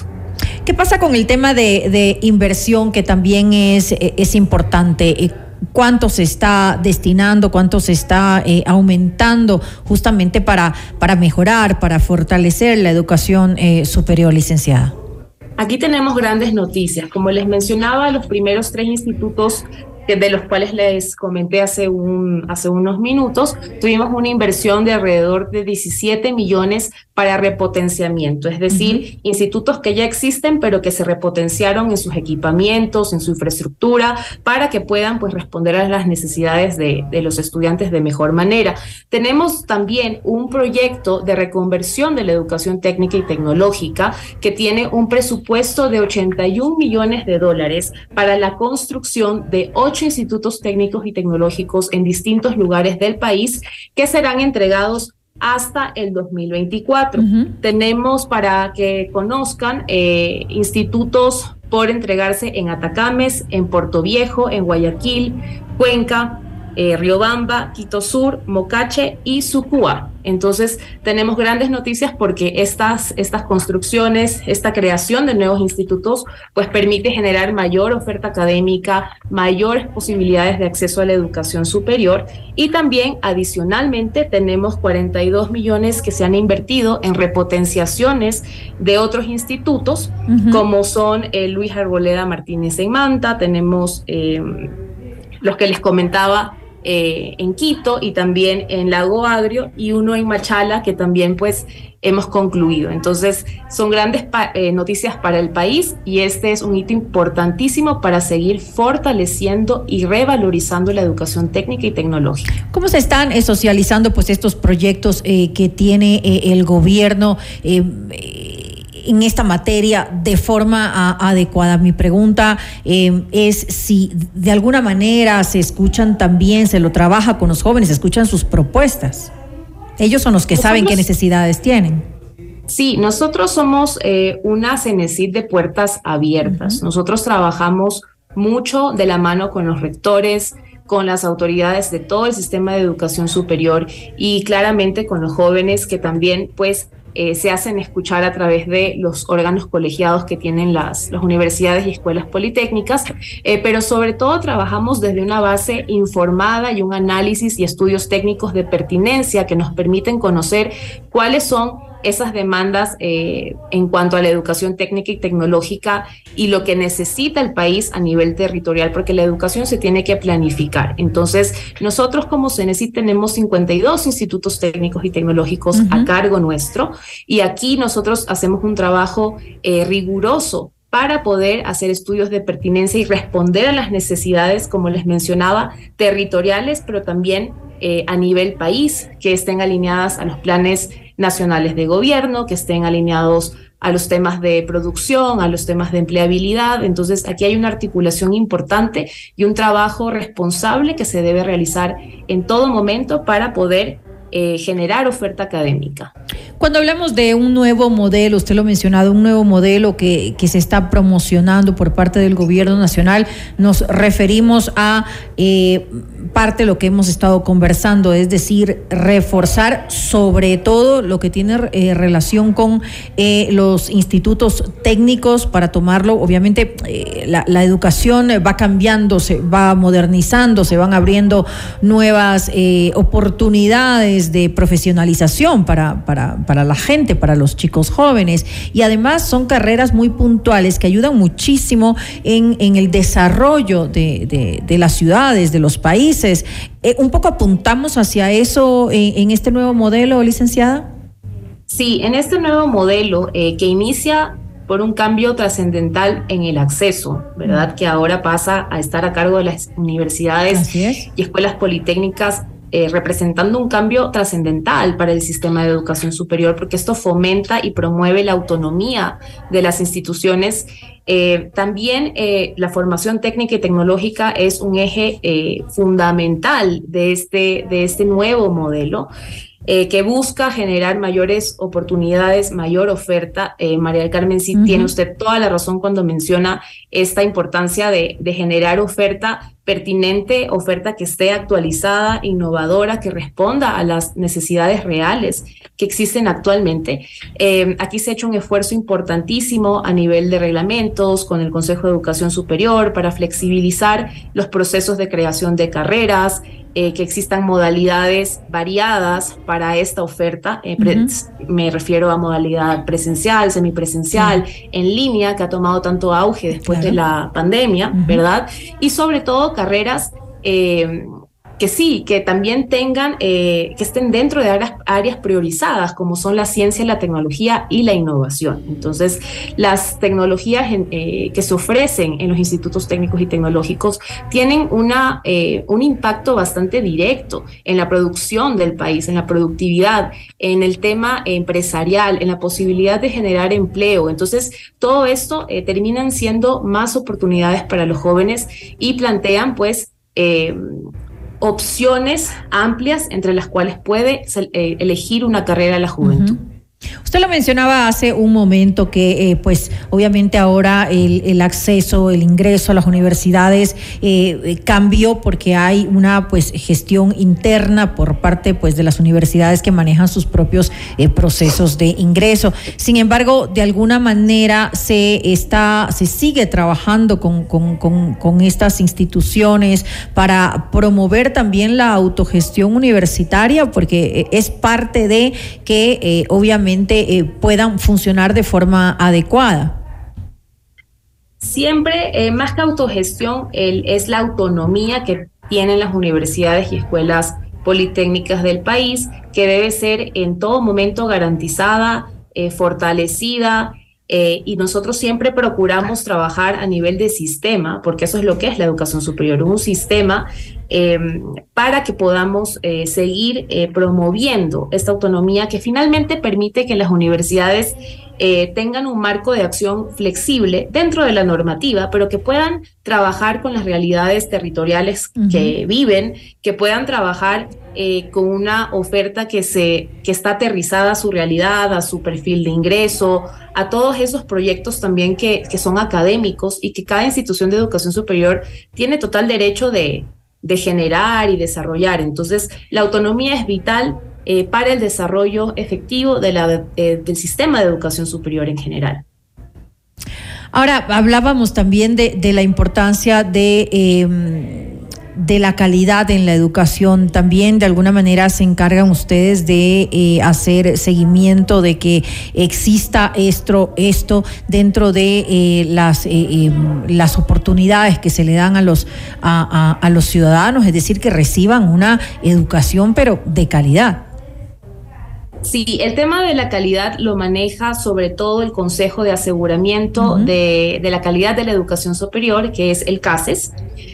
¿Qué pasa con el tema de, inversión que también es, es importante? Cuánto se está destinando, cuánto se está eh, aumentando justamente para, para mejorar, para fortalecer la educación eh, superior, licenciada. Aquí tenemos grandes noticias. Como les mencionaba, los primeros tres institutos de los cuales les comenté hace, un, hace unos minutos, tuvimos una inversión de alrededor de 17 millones para repotenciamiento, es decir, institutos que ya existen, pero que se repotenciaron en sus equipamientos, en su infraestructura, para que puedan pues, responder a las necesidades de, de los estudiantes de mejor manera. Tenemos también un proyecto de reconversión de la educación técnica y tecnológica que tiene un presupuesto de 81 millones de dólares para la construcción de ocho institutos técnicos y tecnológicos en distintos lugares del país que serán entregados hasta el 2024. Tenemos para que conozcan eh, institutos por entregarse en Atacames, en Puerto Viejo, en Guayaquil, Cuenca, eh, Riobamba, Quito Sur, Mocache y Sucúa. Entonces, tenemos grandes noticias porque estas, estas construcciones, esta creación de nuevos institutos, pues permite generar mayor oferta académica, mayores posibilidades de acceso a la educación superior y también, adicionalmente, tenemos 42 millones que se han invertido en repotenciaciones de otros institutos, como son el Luis Arboleda Martínez en Manta, tenemos eh, los que les comentaba eh, en Quito y también en Lago Agrio y uno en Machala que también pues hemos concluido. Entonces son grandes eh, noticias para el país y este es un hito importantísimo para seguir fortaleciendo y revalorizando la educación técnica y tecnológica. ¿Cómo se están eh, socializando pues estos proyectos que tiene el gobierno? En esta materia de forma adecuada. Mi pregunta eh, es si de alguna manera se escuchan también, se lo trabaja con los jóvenes, se escuchan sus propuestas. Ellos son los que saben qué necesidades tienen. Sí, nosotros somos eh, una CENESID de puertas abiertas. Nosotros trabajamos mucho de la mano con los rectores, con las autoridades de todo el sistema de educación superior y claramente con los jóvenes que también pues eh, se hacen escuchar a través de los órganos colegiados que tienen las, universidades y escuelas politécnicas, eh, pero sobre todo trabajamos desde una base informada y un análisis y estudios técnicos de pertinencia que nos permiten conocer cuáles son esas demandas eh, en cuanto a la educación técnica y tecnológica y lo que necesita el país a nivel territorial, porque la educación se tiene que planificar. Entonces, nosotros como CENESI tenemos 52 institutos técnicos y tecnológicos a cargo nuestro y aquí nosotros hacemos un trabajo eh, riguroso para poder hacer estudios de pertinencia y responder a las necesidades, como les mencionaba, territoriales, pero también eh, a nivel país, que estén alineadas a los planes nacionales de gobierno, que estén alineados a los temas de producción, a los temas de empleabilidad. Entonces, aquí hay una articulación importante y un trabajo responsable que se debe realizar en todo momento para poder eh, generar oferta académica. Cuando hablamos de un nuevo modelo, usted lo ha mencionado, un nuevo modelo que, que se está promocionando por parte del gobierno nacional, nos referimos a eh, parte de lo que hemos estado conversando, es decir, reforzar sobre todo lo que tiene eh, relación con los institutos técnicos para tomarlo. Obviamente la, la, educación va cambiando, se va modernizando, se van abriendo nuevas oportunidades de profesionalización para, para, la gente, para los chicos jóvenes. Y además son carreras muy puntuales que ayudan muchísimo en, en el desarrollo de, de, las ciudades, de los países. Eh, ¿Un poco apuntamos hacia eso en, este nuevo modelo, licenciada? Sí, en este nuevo modelo eh, que inicia por un cambio trascendental en el acceso, ¿verdad? Que ahora pasa a estar a cargo de las universidades y escuelas politécnicas eh, representando un cambio trascendental para el sistema de educación superior, porque esto fomenta y promueve la autonomía de las instituciones. Eh, también eh, la formación técnica y tecnológica es un eje fundamental de este, de este nuevo modelo. Que busca generar mayores oportunidades, mayor oferta. María del Carmen, sí tiene usted toda la razón cuando menciona esta importancia de, de generar oferta pertinente, oferta que esté actualizada, innovadora, que responda a las necesidades reales que existen actualmente. Eh, aquí se ha hecho un esfuerzo importantísimo a nivel de reglamentos con el Consejo de Educación Superior para flexibilizar los procesos de creación de carreras, eh, que existan modalidades variadas para esta oferta. Eh, me refiero a modalidad presencial, semipresencial, en línea, que ha tomado tanto auge después de la pandemia, ¿verdad? Y sobre todo carreras eh, que sí, que también tengan, eh, que estén dentro de áreas, priorizadas, como son la ciencia, la tecnología y la innovación. Entonces, las tecnologías eh, que se ofrecen en los institutos técnicos y tecnológicos tienen una, un impacto bastante directo en la producción del país, en la productividad, en el tema empresarial, en la posibilidad de generar empleo. Entonces, todo esto terminan siendo más oportunidades para los jóvenes y plantean, pues, eh, opciones amplias entre las cuales puede eh, elegir una carrera a la juventud. Usted lo mencionaba hace un momento que, eh, pues, obviamente ahora el, acceso, el ingreso a las universidades eh, eh, cambió porque hay una, pues, gestión interna por parte, pues, de las universidades que manejan sus propios procesos de ingreso. Sin embargo, de alguna manera se está, se sigue trabajando con, con, con, con estas instituciones para promover también la autogestión universitaria, porque es parte de que, obviamente eh, puedan funcionar de forma adecuada? Siempre, eh, más que autogestión, es la autonomía que tienen las universidades y escuelas politécnicas del país, que debe ser en todo momento garantizada, eh, fortalecida eh, y nosotros siempre procuramos trabajar a nivel de sistema, porque eso es lo que es la educación superior, un sistema em, para que podamos eh, seguir eh, promoviendo esta autonomía que finalmente permite que las universidades tengan un marco de acción flexible dentro de la normativa, pero que puedan trabajar con las realidades territoriales que viven, que puedan trabajar con una oferta que, se, que está aterrizada a su realidad, a su perfil de ingreso, a todos esos proyectos también que, son académicos y que cada institución de educación superior tiene total derecho de, generar y desarrollar. Entonces, la autonomía es vital eh, para el desarrollo efectivo de la, eh, del sistema de educación superior en general. Ahora, hablábamos también de, la importancia de... Em, de la calidad en la educación. También de alguna manera se encargan ustedes de eh, hacer seguimiento de que exista esto, esto dentro de las, em, las oportunidades que se le dan a los, a, a los ciudadanos, es decir, que reciban una educación pero de calidad. Sí, el tema de la calidad lo maneja sobre todo el Consejo de Aseguramiento de, la Calidad de la Educación Superior, que es el CASES,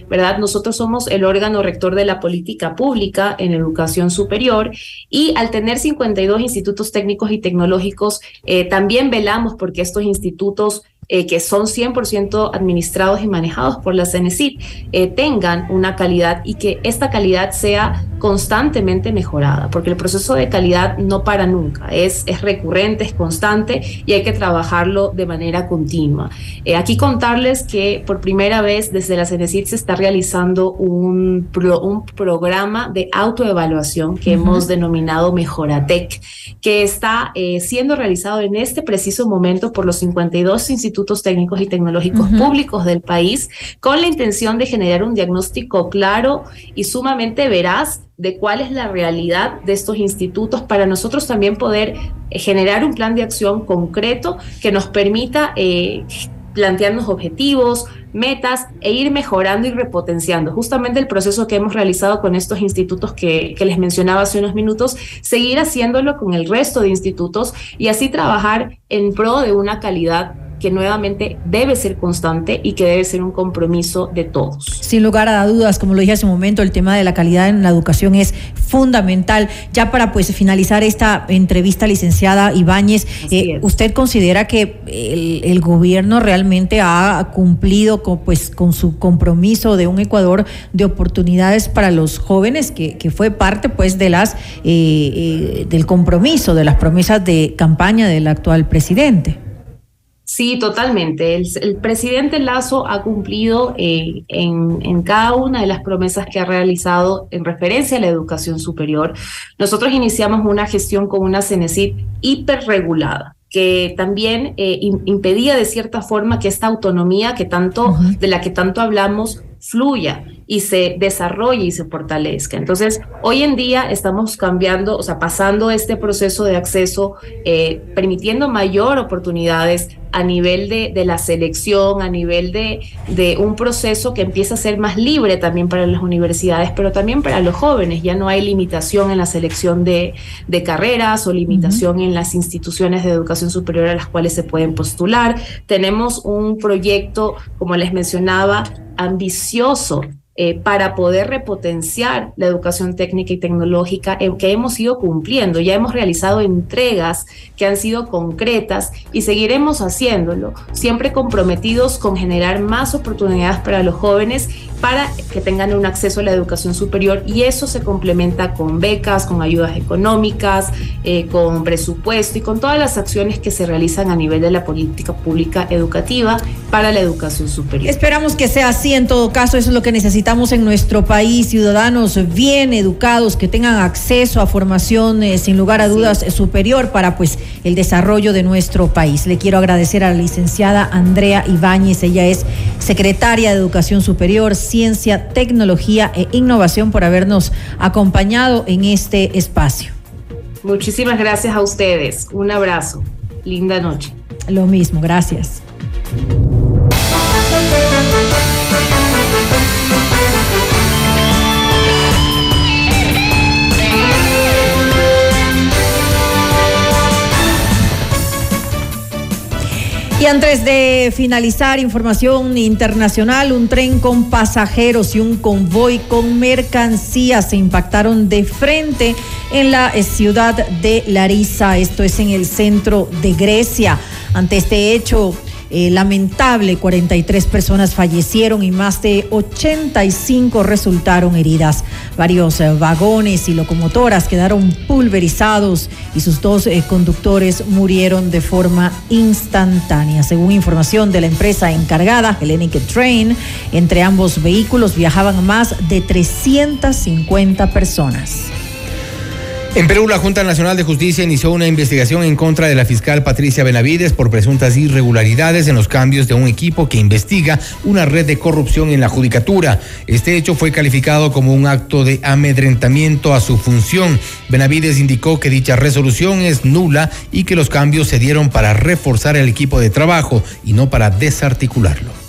¿verdad? Nosotros somos el órgano rector de la política pública en educación superior y al tener 52 institutos técnicos y tecnológicos, eh, también velamos porque estos institutos eh, que son 100% administrados y manejados por la CENESID, eh, tengan una calidad y que esta calidad sea constantemente mejorada, porque el proceso de calidad no para nunca, es, es recurrente, es constante y hay que trabajarlo de manera continua. Eh, aquí contarles que por primera vez desde la CENESID se está realizando un, un programa de autoevaluación que hemos denominado Mejoratec, que está siendo realizado en este preciso momento por los 52 institutos institutos técnicos y tecnológicos públicos del país con la intención de generar un diagnóstico claro y sumamente veraz de cuál es la realidad de estos institutos para nosotros también poder eh, generar un plan de acción concreto que nos permita eh, plantearnos objetivos, metas e ir mejorando y repotenciando. Justamente el proceso que hemos realizado con estos institutos que, que, les mencionaba hace unos minutos, seguir haciéndolo con el resto de institutos y así trabajar en pro de una calidad que nuevamente debe ser constante y que debe ser un compromiso de todos. Sin lugar a dudas, como lo dije hace un momento, el tema de la calidad en la educación es fundamental. Ya para pues finalizar esta entrevista, licenciada Ibáñez, eh, ¿usted considera que el, gobierno realmente ha cumplido con, pues, con su compromiso de un Ecuador de oportunidades para los jóvenes, que, que fue parte pues de las eh, eh, del compromiso, de las promesas de campaña del actual presidente? Sí, totalmente. El, presidente Lazo ha cumplido eh, en, cada una de las promesas que ha realizado en referencia a la educación superior. Nosotros iniciamos una gestión con una CENESID hiperregulada que también eh, impedía de cierta forma que esta autonomía que tanto, de la que tanto hablamos fluya y se desarrolle y se fortalezca. Entonces, hoy en día estamos cambiando, o sea, pasando este proceso de acceso, eh, permitiendo mayor oportunidades a nivel de, de, la selección, a nivel de, de un proceso que empieza a ser más libre también para las universidades, pero también para los jóvenes. Ya no hay limitación en la selección de, de carreras o limitación en las instituciones de educación superior a las cuales se pueden postular. Tenemos un proyecto, como les mencionaba, ambicioso eh, para poder repotenciar la educación técnica y tecnológica eh, que hemos ido cumpliendo. Ya hemos realizado entregas que han sido concretas y seguiremos haciéndolo, siempre comprometidos con generar más oportunidades para los jóvenes para que tengan un acceso a la educación superior y eso se complementa con becas, con ayudas económicas, eh, con presupuesto y con todas las acciones que se realizan a nivel de la política pública educativa para la educación superior. Esperamos que sea así en todo caso, eso es lo que necesitamos en nuestro país, ciudadanos bien educados, que tengan acceso a formación eh, sin lugar a dudas superior para pues el desarrollo de nuestro país. Le quiero agradecer a la licenciada Andrea Ibáñez, ella es secretaria de Educación Superior, Ciencia, Tecnología e Innovación por habernos acompañado en este espacio. Muchísimas gracias a ustedes. Un abrazo. Linda noche. Lo mismo, gracias. Y antes de finalizar, información internacional, un tren con pasajeros y un convoy con mercancías se impactaron de frente en la ciudad de Larissa, esto es en el centro de Grecia. Ante este hecho, eh, lamentable, 43 personas fallecieron y más de 85 resultaron heridas. Varios eh, vagones y locomotoras quedaron pulverizados y sus dos eh, conductores murieron de forma instantánea. Según información de la empresa encargada, Hellenic Train, entre ambos vehículos viajaban más de 350 personas. En Perú, la Junta Nacional de Justicia inició una investigación en contra de la fiscal Patricia Benavides por presuntas irregularidades en los cambios de un equipo que investiga una red de corrupción en la judicatura. Este hecho fue calificado como un acto de amedrentamiento a su función. Benavides indicó que dicha resolución es nula y que los cambios se dieron para reforzar el equipo de trabajo y no para desarticularlo.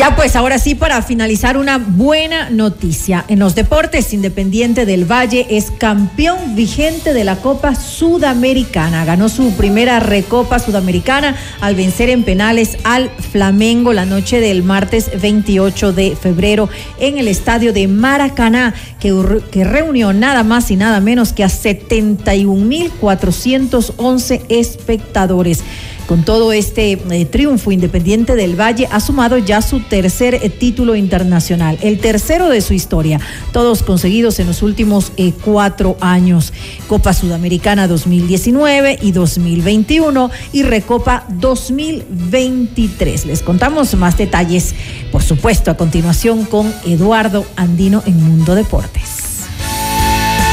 Ya pues ahora sí para finalizar una buena noticia. En los deportes, Independiente del Valle es campeón vigente de la Copa Sudamericana. Ganó su primera recopa sudamericana al vencer en penales al Flamengo la noche del martes 28 de febrero en el estadio de Maracaná, que, que reunió nada más y nada menos que a 71.411 espectadores. Con todo este eh, triunfo, Independiente del Valle ha sumado ya su tercer eh, título internacional, el tercero de su historia, todos conseguidos en los últimos eh, cuatro años. Copa Sudamericana 2019 y 2021 y Recopa 2023. Les contamos más detalles, por supuesto, a continuación con Eduardo Andino en Mundo Deportes.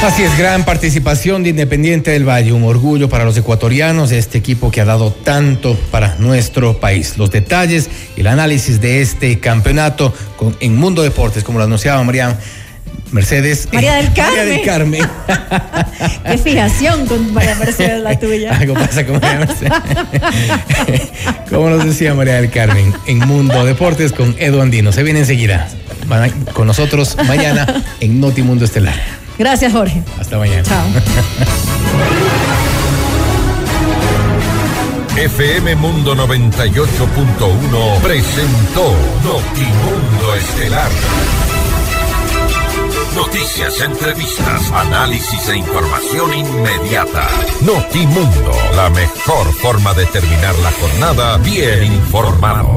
Así es, gran participación de Independiente del Valle, un orgullo para los ecuatorianos, este equipo que ha dado tanto para nuestro país. Los detalles y el análisis de este campeonato con, en Mundo Deportes, como lo anunciaba María Mercedes. María del Carmen. María del Carmen. Qué fijación con María Mercedes la tuya. Algo pasa con María Mercedes. como nos decía María del Carmen, en Mundo Deportes con Edu Andino. Se viene enseguida con nosotros mañana en Notimundo Estelar. Gracias, Jorge. Hasta mañana. Chao. FM Mundo 98.1 presentó Notimundo Estelar. Noticias, entrevistas, análisis e información inmediata. Notimundo, la mejor forma de terminar la jornada bien informado.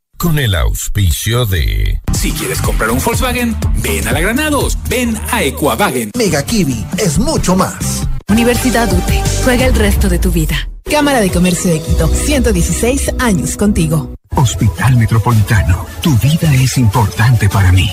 con el auspicio de... Si quieres comprar un Volkswagen, ven a la Granados, ven a Equavagen. Mega Kiwi es mucho más. Universidad UTE, juega el resto de tu vida. Cámara de Comercio de Quito, 116 años contigo. Hospital Metropolitano, tu vida es importante para mí.